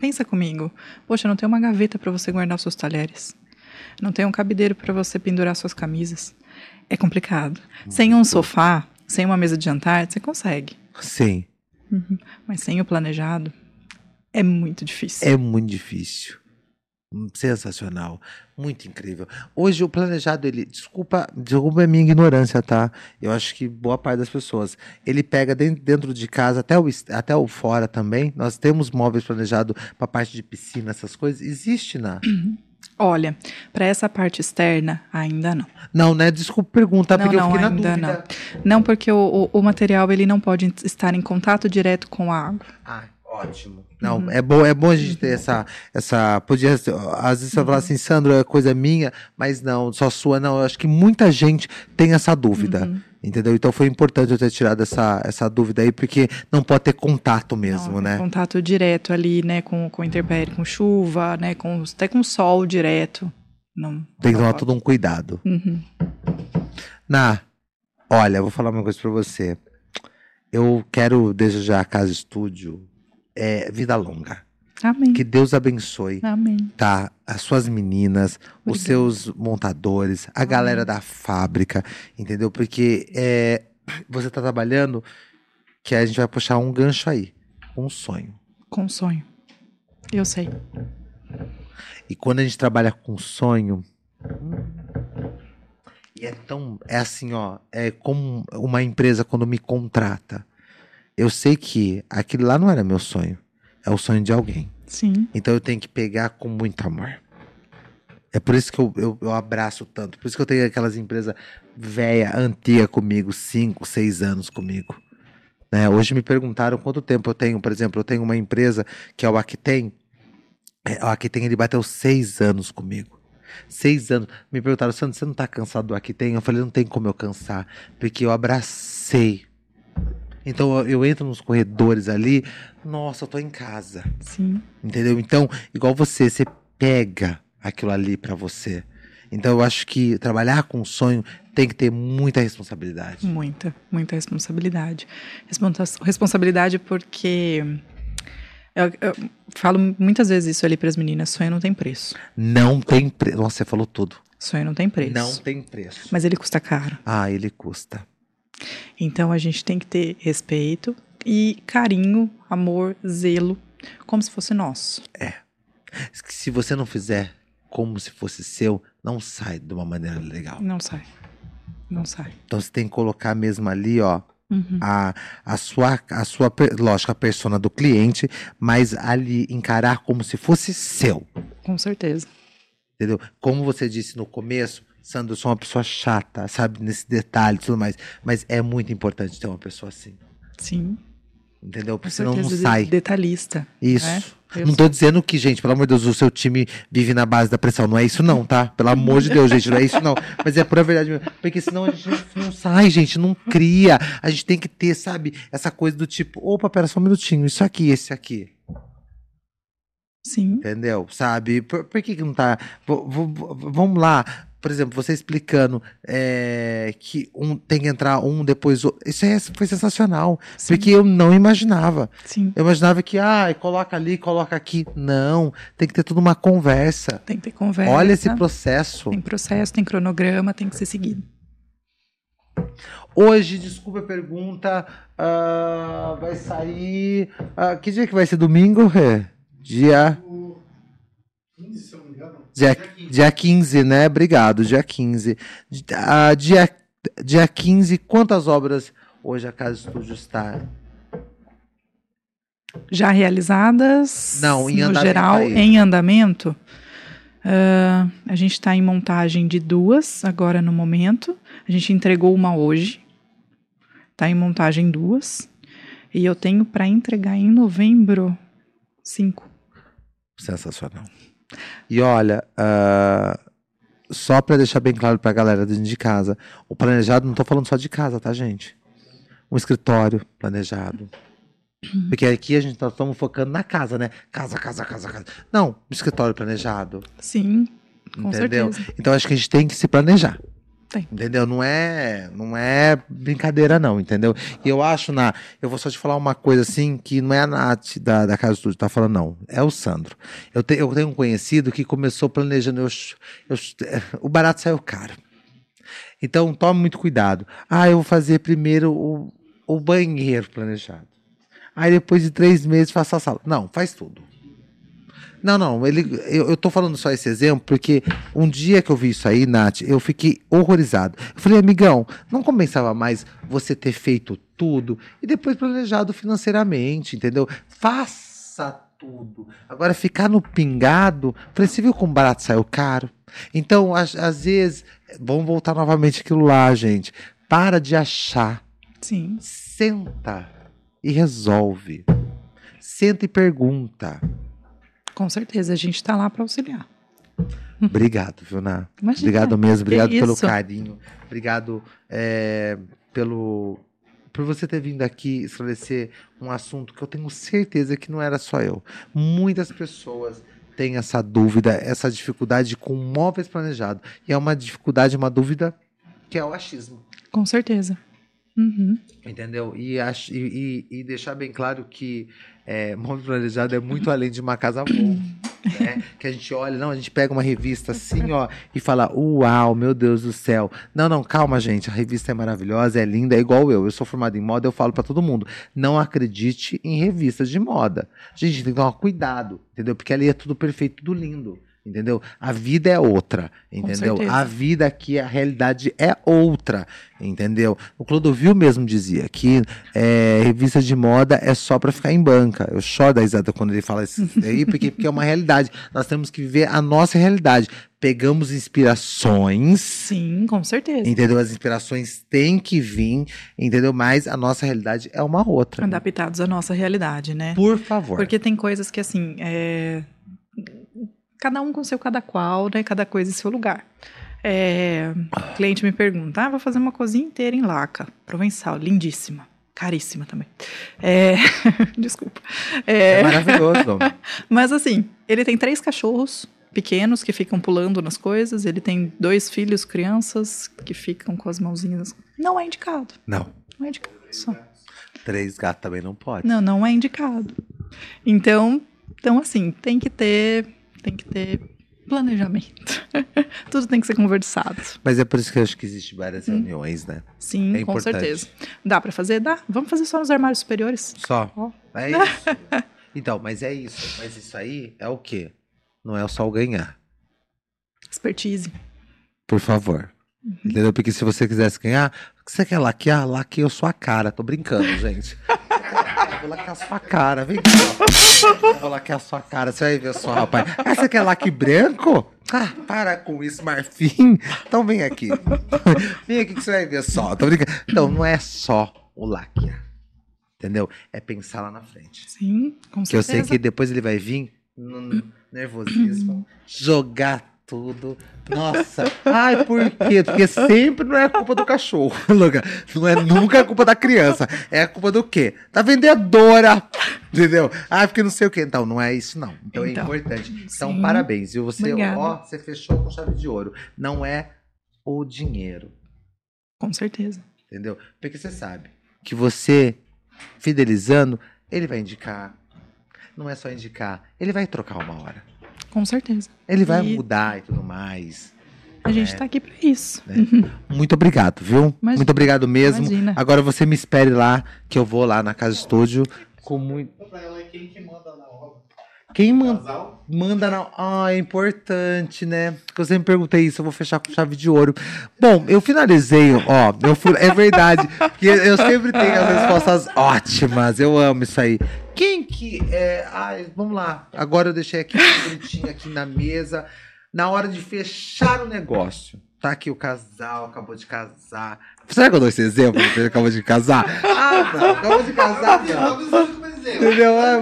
pensa comigo. Poxa, não tem uma gaveta para você guardar os seus talheres. Não tem um cabideiro para você pendurar suas camisas. É complicado. Sem um sofá, sem uma mesa de jantar, você consegue. Sim. Uhum. Mas sem o planejado, é muito difícil. É muito difícil. Sensacional, muito incrível. Hoje o planejado, ele, desculpa, desculpa a minha ignorância, tá? Eu acho que boa parte das pessoas, ele pega dentro de casa até o, até o fora também. Nós temos móveis planejados para parte de piscina, essas coisas. Existe na. Uhum. Olha, para essa parte externa, ainda não. Não, né? Desculpa perguntar, porque não, eu fiquei ainda na dúvida. Não, não porque o, o, o, material ele não pode estar em contato direto com a água. Ah, ótimo. Não, uhum. é bom, é bom a gente ter essa, essa, podia, às vezes você uhum. falar assim, Sandro, é coisa minha, mas não, só sua, não, eu acho que muita gente tem essa dúvida. Uhum. Entendeu? Então foi importante eu ter tirado essa, essa dúvida aí, porque não pode ter contato mesmo, não, né? Contato direto ali, né, com, com intempérie, com chuva, né, com, até com sol direto. Não, Tem que tomar todo um cuidado. Uhum. Na, olha, vou falar uma coisa pra você. Eu quero desejar a Casa Estúdio é, vida longa. Amém. Que Deus abençoe. Amém. Tá? As suas meninas, Obrigada. os seus montadores, a Amém. galera da fábrica, entendeu? Porque é, você tá trabalhando que a gente vai puxar um gancho aí. Um sonho. Com um sonho. Eu sei. E quando a gente trabalha com sonho. E é tão. É assim, ó. É como uma empresa quando me contrata. Eu sei que aquilo lá não era meu sonho é o sonho de alguém. Sim. Então eu tenho que pegar com muito amor. É por isso que eu, eu, eu abraço tanto. Por isso que eu tenho aquelas empresas velha, antiga comigo, cinco, seis anos comigo. Né? Hoje me perguntaram quanto tempo eu tenho. Por exemplo, eu tenho uma empresa que é o Aquitem. É, o Aquitem ele bateu seis anos comigo. Seis anos. Me perguntaram, Sandro, você não tá cansado do Aquitem? Eu falei, não tem como eu cansar. Porque eu abracei então eu entro nos corredores ali, nossa, eu tô em casa. Sim. Entendeu? Então, igual você, você pega aquilo ali para você. Então eu acho que trabalhar com sonho tem que ter muita responsabilidade. Muita, muita responsabilidade. Responsa responsabilidade porque eu, eu, falo muitas vezes isso ali para as meninas: sonho não tem preço. Não tem preço. Nossa, você falou tudo. Sonho não tem preço. Não tem preço. Mas ele custa caro. Ah, ele custa. Então a gente tem que ter respeito e carinho, amor, zelo, como se fosse nosso. É. Se você não fizer como se fosse seu, não sai de uma maneira legal. Não sai. Não sai. Então você tem que colocar mesmo ali, ó, Uhum. A, a sua, a sua, lógico, a persona do cliente, mas ali encarar como se fosse seu. Com certeza. Entendeu? Como você disse no começo, Sandro, eu sou uma pessoa chata, sabe? Nesse detalhe e tudo mais. Mas é muito importante ter uma pessoa assim. Sim. Entendeu? Porque senão não sai. Detalhista. Isso. É? Não tô dizendo que, gente, pelo amor de Deus, o seu time vive na base da pressão. Não é isso, não, tá? Pelo amor de Deus, gente, não é isso, não. Mas é pura verdade mesmo. Porque senão a gente não sai, gente, não cria. A gente tem que ter, sabe, essa coisa do tipo, opa, pera só um minutinho, isso aqui, esse aqui. Sim. Entendeu? Sabe? Por, por que, que não tá. V vamos lá por exemplo, você explicando é, que um tem que entrar um depois outro. Isso é, foi sensacional. Sim. Porque eu não imaginava. Sim. Eu imaginava que, ah, coloca ali, coloca aqui. Não. Tem que ter tudo uma conversa. Tem que ter conversa. Olha esse processo. Tem processo, tem cronograma, tem que ser seguido. Hoje, desculpa a pergunta, uh, vai sair. Uh, que dia que vai ser? Domingo? É. Dia. 15, Dia, dia 15, né? Obrigado, dia 15. Uh, dia, dia 15, quantas obras hoje a Casa Estúdio está? Já realizadas? Não, em no andamento. geral, aí. em andamento. Uh, a gente está em montagem de duas agora no momento. A gente entregou uma hoje. Está em montagem duas. E eu tenho para entregar em novembro cinco. Sensacional. E olha, ah, só pra deixar bem claro pra galera dentro de casa, o planejado não tô falando só de casa, tá, gente? Um escritório planejado. Porque aqui a gente nós estamos focando na casa, né? Casa, casa, casa, casa. Não, um escritório planejado. Sim, com entendeu? certeza. Então acho que a gente tem que se planejar. Tem. Entendeu? Não é, não é brincadeira, não, entendeu? E eu acho, na. Eu vou só te falar uma coisa assim, que não é a Nath da, da Casa Estúdio, tá falando, não. É o Sandro. Eu, te- eu tenho um conhecido que começou planejando. eu- eu- o barato saiu caro. Então tome muito cuidado. Ah, eu vou fazer primeiro o, o banheiro planejado. Aí depois de três meses faço a sala. Não, faz tudo. Não, não, ele, eu, eu tô falando só esse exemplo porque um dia que eu vi isso aí, Nath, eu fiquei horrorizado. Eu falei, amigão, não compensava mais você ter feito tudo e depois planejado financeiramente, entendeu? Faça tudo. Agora, ficar no pingado, falei, você viu como barato saiu caro? Então, às, às vezes, vamos voltar novamente aquilo lá, gente. Para de achar Sim, senta e resolve. Senta e pergunta. Com certeza. A gente tá lá para auxiliar. Obrigado, viu, Ná? Obrigado mesmo, obrigado pelo isso. carinho. Obrigado é, pelo por você ter vindo aqui esclarecer um assunto que eu tenho certeza que não era só eu. Muitas pessoas têm essa dúvida, essa dificuldade com móveis planejados. E é uma dificuldade, uma dúvida que é o achismo. Com certeza. Uhum. Entendeu? E, ach- e, e- e deixar bem claro que é, é muito além de uma casa boa. né? Que a gente olha, não, a gente pega uma revista assim, ó, e fala, uau, meu Deus do céu. Não, não, calma, gente. A revista é maravilhosa, é linda, é igual eu. Eu sou formado em moda, eu falo pra todo mundo. Não acredite em revistas de moda. Gente, tem que tomar cuidado, entendeu? Porque ali é tudo perfeito, tudo lindo. Entendeu? A vida é outra, entendeu? A vida aqui, a realidade é outra, entendeu? O Clodovil mesmo dizia que é, revista de moda é só pra ficar em banca. Eu choro da risada quando ele fala isso aí, porque, porque é uma realidade. Nós temos que viver a nossa realidade. Pegamos inspirações, Sim, com certeza. entendeu? As inspirações têm que vir, entendeu? Mas a nossa realidade é uma outra. Adaptados à nossa realidade, né? Por favor. Porque tem coisas que, assim, é, cada um com seu cada qual, né? Cada coisa em seu lugar. É, o cliente me pergunta, ah, vou fazer uma cozinha inteira em laca, provençal, lindíssima, caríssima também. É, desculpa. É É, maravilhoso. mas assim, ele tem três cachorros pequenos que ficam pulando nas coisas, ele tem dois filhos, crianças, que ficam com as mãozinhas. Não é indicado, não, não é indicado. Só. três gatos também não pode. Não, não é indicado. Então, então assim, tem que ter, tem que ter planejamento. Tudo tem que ser conversado. Mas é por isso que eu acho que existe várias reuniões, né? Sim, É com importante. certeza. Dá pra fazer? Dá. Vamos fazer só nos armários superiores. Só. Ó. É isso. Então, mas é isso. Mas isso aí é o quê? Não é só o ganhar. Expertise. Por favor. Entendeu? Porque se você quisesse ganhar, o que você quer laquear? Laqueia a sua cara. Tô brincando, gente. Eu Vou laquear a sua cara, vem cá. Eu Vou laquear a sua cara, você vai ver só, rapaz. Ah, você quer laque branco? Ah, para com isso, marfim. Então vem aqui. Vem aqui que você vai ver só. Tô brincando. Então, não é só o laquear. Entendeu? É pensar lá na frente. Sim, com Que eu certeza. sei que depois ele vai vir no nervosismo, jogar tudo. Nossa, ai, por quê? Porque sempre não é culpa do cachorro, Luca. Não é nunca a culpa da criança. É a culpa do quê? Da vendedora. Entendeu? Ah, porque não sei o quê. Então, não é isso, não. Então, é Então, importante. Então, sim. parabéns. E você, Obrigada. ó, você fechou com chave de ouro. Não é o dinheiro. Com certeza. Entendeu? Porque você sabe que você, fidelizando, ele vai indicar. Não é só indicar, ele vai trocar uma hora. Com certeza. Ele vai E- mudar e tudo mais. A gente É. tá aqui pra isso. Muito obrigado, viu? Imagina, muito obrigado mesmo. imagina. Agora você me espere lá, que eu vou lá na casa estúdio com muito. Pra ela é quem que manda na obra. Quem manda? Casal. Manda na. Ah, é importante, né? Porque eu sempre perguntei isso, eu vou fechar com chave de ouro. Bom, eu finalizei, ó. Eu fui, é verdade. Porque eu sempre tenho as respostas ótimas. Eu amo isso aí. Quem que é. Ai, vamos lá. Agora eu deixei aqui bonitinho aqui na mesa. Na hora de fechar o negócio. Tá aqui o casal, acabou de casar. Será que eu dou esse exemplo? Ele acabou de casar? Ah, não, acabou de casar, não. Entendeu? Ah.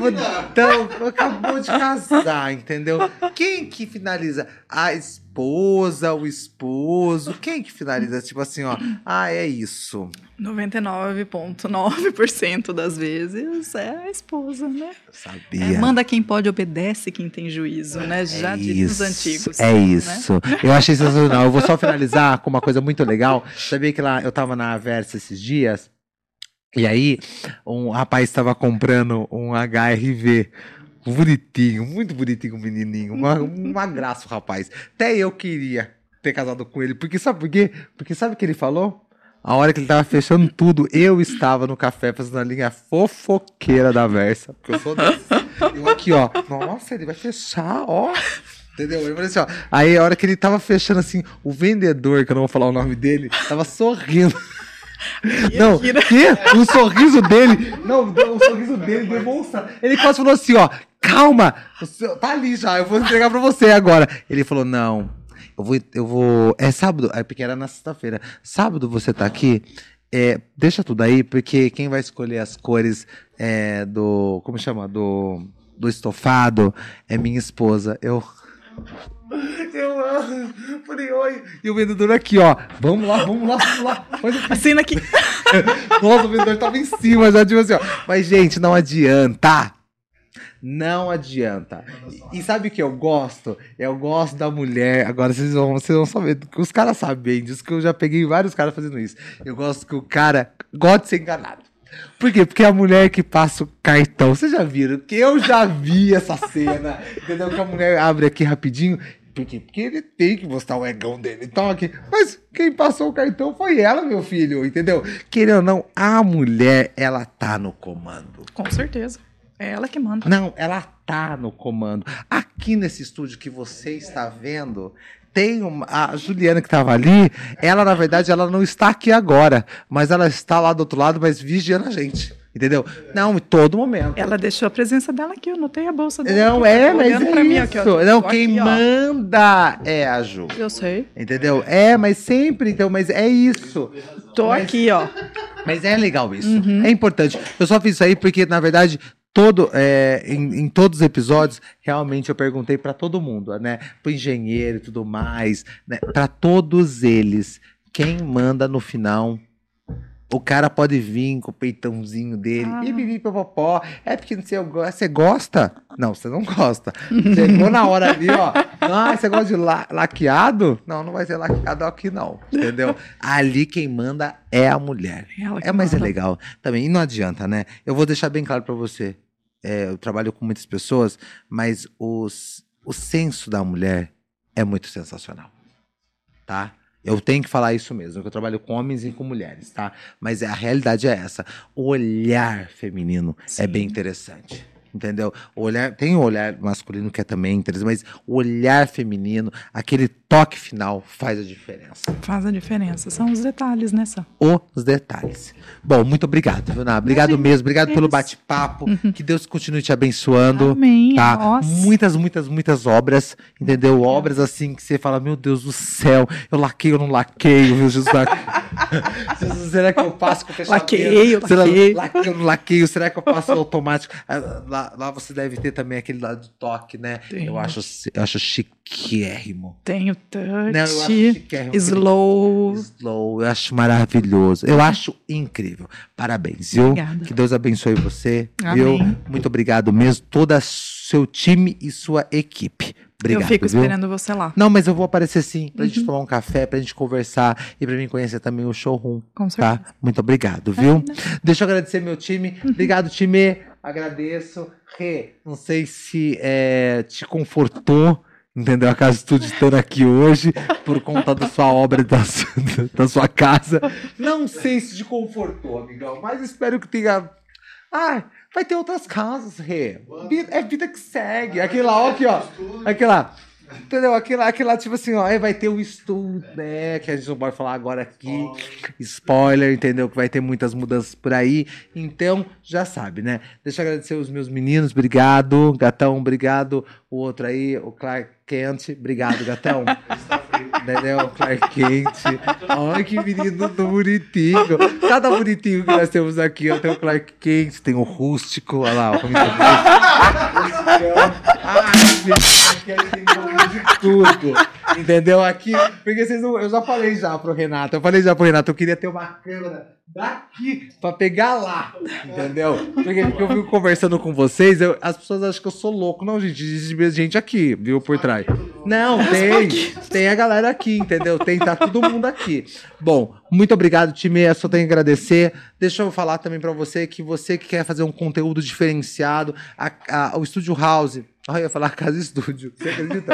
Então, acabou de casar, entendeu? Quem que finaliza? A esposa, o esposo? Quem que finaliza? Tipo assim, ó. Ah, é isso. 99,9% das vezes é a esposa, né? Eu sabia. É, manda quem pode, obedece quem tem juízo, né? Já é diriam os antigos. É né? isso. Eu achei sensacional. Eu vou só finalizar com uma coisa muito legal. Sabia que lá eu tava na Versa esses dias. E aí, um rapaz estava comprando um HRV. Bonitinho, muito bonitinho o menininho. Uma, uma graça rapaz. Até eu queria ter casado com ele. Porque sabe por quê? Porque sabe o que ele falou? A hora que ele tava fechando tudo, eu estava no café fazendo a linha fofoqueira da Versa. Porque eu sou desse. Eu aqui, ó. Nossa, ele vai fechar, ó. Entendeu? Assim, ó. Aí a hora que ele tava fechando assim, o vendedor, que eu não vou falar o nome dele, tava sorrindo. Não, Mentira. que? O sorriso dele. Não, o sorriso dele demonstra. Ele quase falou assim, ó. Calma, tá ali já, eu vou entregar pra você agora. Ele falou, não, eu vou, eu vou. É sábado, é porque era na sexta-feira. Sábado você tá aqui. É, deixa tudo aí, porque quem vai escolher as cores é, do. Como chama? Do, do estofado é minha esposa. Eu. Eu amo. Falei, oi. E o vendedor aqui, ó. Vamos lá, vamos lá, vamos lá. Faz o Assina aqui. nossa, o vendedor tava em cima, já tipo assim, ó. Mas, gente, não adianta. Não adianta. E, e sabe o que eu gosto? Eu gosto da mulher. Agora vocês vão, vocês vão saber. que Os caras sabem disso, que eu já peguei vários caras fazendo isso. Eu gosto que o cara gosta de ser enganado. Por quê? Porque é a mulher que passa o cartão. Vocês já viram? Que eu já vi essa cena. Entendeu? Que a mulher abre aqui rapidinho. Por quê? Porque ele tem que mostrar o egão dele. Então aqui. Mas quem passou o cartão foi ela, meu filho. Entendeu? Querendo ou não, a mulher, ela tá no comando. Com certeza. É ela que manda. Não, ela tá no comando. Aqui nesse estúdio que você está vendo, tem uma, a Juliana que estava ali. Ela, na verdade, ela não está aqui agora, mas ela está lá do outro lado, mas vigiando a gente. Entendeu? Não, em todo momento. Ela deixou a presença dela aqui, eu notei a bolsa dela. Não, aqui, é, tá mas é pra mim isso. aqui, não, quem aqui, manda é a Ju. Eu sei. Entendeu? É, mas sempre, então, mas é isso. Tô Mas- aqui, ó. Mas é legal isso. Uhum. É importante. Eu só fiz isso aí porque, na verdade, todo, é, em, em todos os episódios, realmente eu perguntei pra todo mundo, né? Pro engenheiro e tudo mais, né? Para todos eles, quem manda no final. O cara pode vir com o peitãozinho dele, Ah. e bibi popopó. É porque não sei, você gosta? Não, você não gosta. Chegou na hora ali, ó. Ah, você gosta de la- laqueado? Não, não vai ser laqueado aqui, não. Entendeu? Ali quem manda é a mulher. É, mas é legal também. E não adianta, né? Eu vou deixar bem claro pra você. É, eu trabalho com muitas pessoas, mas os, o senso da mulher é muito sensacional. Tá? Eu tenho que falar isso mesmo, que eu trabalho com homens e com mulheres, tá? Mas a realidade é essa. O olhar feminino é Sim. bem interessante. Entendeu? O olhar, tem o olhar masculino que é também interessante, mas o olhar feminino, aquele toque final faz a diferença. Faz a diferença. São os detalhes, né, Sam? Os detalhes. Bom, muito obrigado, viu, Ná? Obrigado Imagina, mesmo, obrigado pelo bate-papo. Que Deus continue te abençoando. Amém. Tá? Nossa. Muitas, muitas, muitas obras, entendeu? Obras assim que você fala, meu Deus do céu, eu laqueio ou não laqueio, viu, Jesus? Será que eu passo com fechadeira? Laqueio, laqueio. laqueio laqueio? Será que eu passo automático? Ah, Lá, lá você deve ter também aquele lado de toque, né? Tem. Eu acho, eu acho chiquérrimo. Tenho touch, Não, eu acho chiquérrimo. slow. Slow, eu acho maravilhoso. Eu acho incrível. Parabéns, viu? Obrigada. Que Deus abençoe você, viu? Amém. Muito obrigado mesmo, todo seu time e sua equipe. Obrigado, eu fico viu? esperando você lá. Não, mas eu vou aparecer sim, pra Uhum. gente tomar um café, pra gente conversar e pra mim conhecer também o showroom, Com certeza. tá? Muito obrigado, viu? Imagina. Deixa eu agradecer meu time. Uhum. Obrigado, time. Agradeço. Rê, não sei se é, te confortou, entendeu? A Casa Estúdio estando aqui hoje por conta da sua obra e da, sua- da sua casa. Não sei se te confortou, amigão, mas espero que tenha. Ah, vai ter outras casas, Rê. É vida que segue. Aquele lá, ó, aqui, ó. Aqui lá. Entendeu? Aquilo, lá- aquilo lá, tipo assim, ó, aí vai ter um estudo, né? Que a gente não pode falar agora aqui. Spoiler, entendeu? Que vai ter muitas mudanças por aí. Então, já sabe, né? Deixa eu agradecer os meus meninos, obrigado. Gatão, obrigado. O outro aí, o Clark Kent, obrigado, gatão. Entendeu? Clark Kent. Olha que menino do bonitinho. Cada bonitinho que nós temos aqui, ó. Tem o Clark Kent, tem o rústico, olha lá, o Ai, gente, gente tem de tudo. Entendeu? Aqui, porque vocês não. Eu já falei já pro Renato. Eu falei já pro Renato, eu queria ter uma câmera daqui pra pegar lá. Entendeu? Porque, porque eu fico conversando com vocês, eu- as pessoas acham que eu sou louco. Não, gente, existe gente aqui, viu, por trás. Não, tem. Tem a galera aqui, entendeu? Tem, tá todo mundo aqui. Bom, muito obrigado, time. Eu só tenho que agradecer. Deixa eu falar também pra você que você que quer fazer um conteúdo diferenciado, a- a- o Estúdio House. Olha, eu ia falar Casa Estúdio. Você acredita?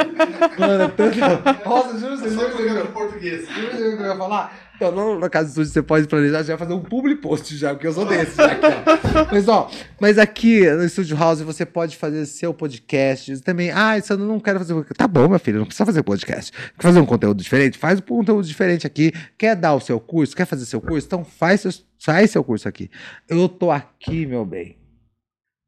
Mano, é tanto. Nossa, juro, você Só em português. Juro, que eu ia falar. Então, no, na Casa Estúdio você pode planejar, já fazer um public post já, porque eu sou desse. já aqui, ó. Mas, ó, mas aqui no Estúdio House você pode fazer seu podcast. Você Também, ah, isso eu não quero fazer. Tá bom, meu filho, não precisa fazer podcast. Quer fazer um conteúdo diferente? Faz um conteúdo diferente aqui. Quer dar o seu curso? Quer fazer seu curso? Então faz seu, faz seu curso aqui. Eu tô aqui, meu bem.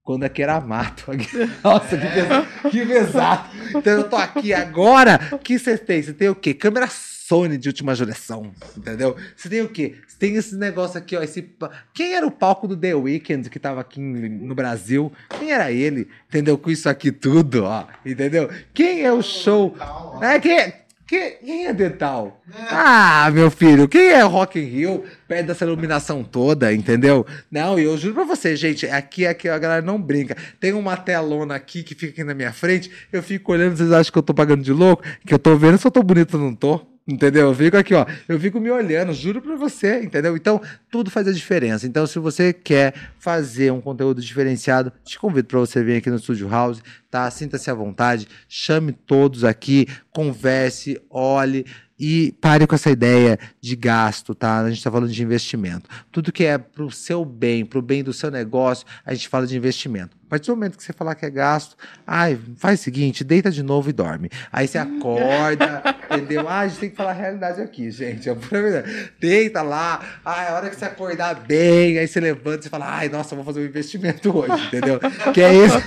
Quando aqui era mato. Nossa, que, pesa- que pesado. Então eu tô aqui agora. O que você tem? Você tem o quê? Câmera Sony de última geração. Entendeu? Você tem o quê? Você tem esse negócio aqui, ó. Esse... Quem era o palco do The Weeknd que tava aqui no Brasil? Quem era ele? Entendeu? Com isso aqui tudo, ó. Entendeu? Quem é o show? É, quem, quem, é Detal? Ah, meu filho, quem é Rock in Rio? Perto dessa iluminação toda, entendeu? Não, e eu juro pra você, gente, aqui, aqui a galera não brinca. Tem uma telona aqui que fica aqui na minha frente, eu fico olhando, vocês acham que eu tô pagando de louco? Que eu tô vendo se eu tô bonito ou não tô. Entendeu? Eu fico aqui, ó. Eu fico me olhando, juro pra você, entendeu? Então, tudo faz a diferença. Então, se você quer fazer um conteúdo diferenciado, te convido para você vir aqui no Studio House, tá? Sinta-se à vontade, chame todos aqui, converse, olhe e pare com essa ideia de gasto, tá? A gente está falando de investimento. Tudo que é pro seu bem, pro bem do seu negócio, a gente fala de investimento. Partir do momento que você falar que é gasto, ai, faz o seguinte, deita de novo e dorme. Aí você acorda, entendeu? Ah, a gente tem que falar a realidade aqui, gente. É pura verdade. Deita lá, ai, a hora que você acordar bem, aí você levanta e fala, ai, nossa, vou fazer um investimento hoje, entendeu? Que é esse,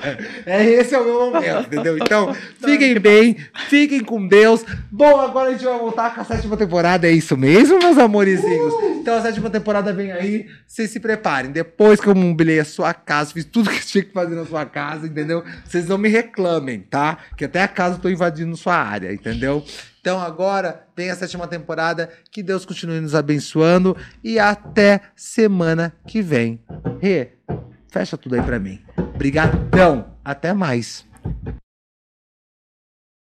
é esse é o meu momento, entendeu? Então, fiquem bem, fiquem com Deus. Bom, agora a gente vai voltar com a sétima temporada, é isso mesmo, meus amorizinhos? Então a sétima temporada vem aí, vocês se preparem. Depois que eu mobilei a sua casa, fiz tudo que tinha que fazer na sua casa, entendeu? Vocês não me reclamem, tá? Que até a casa eu tô invadindo sua área, entendeu? Então agora vem a sétima temporada, que Deus continue nos abençoando e até semana que vem. Rê, fecha tudo aí pra mim. Obrigadão, até mais.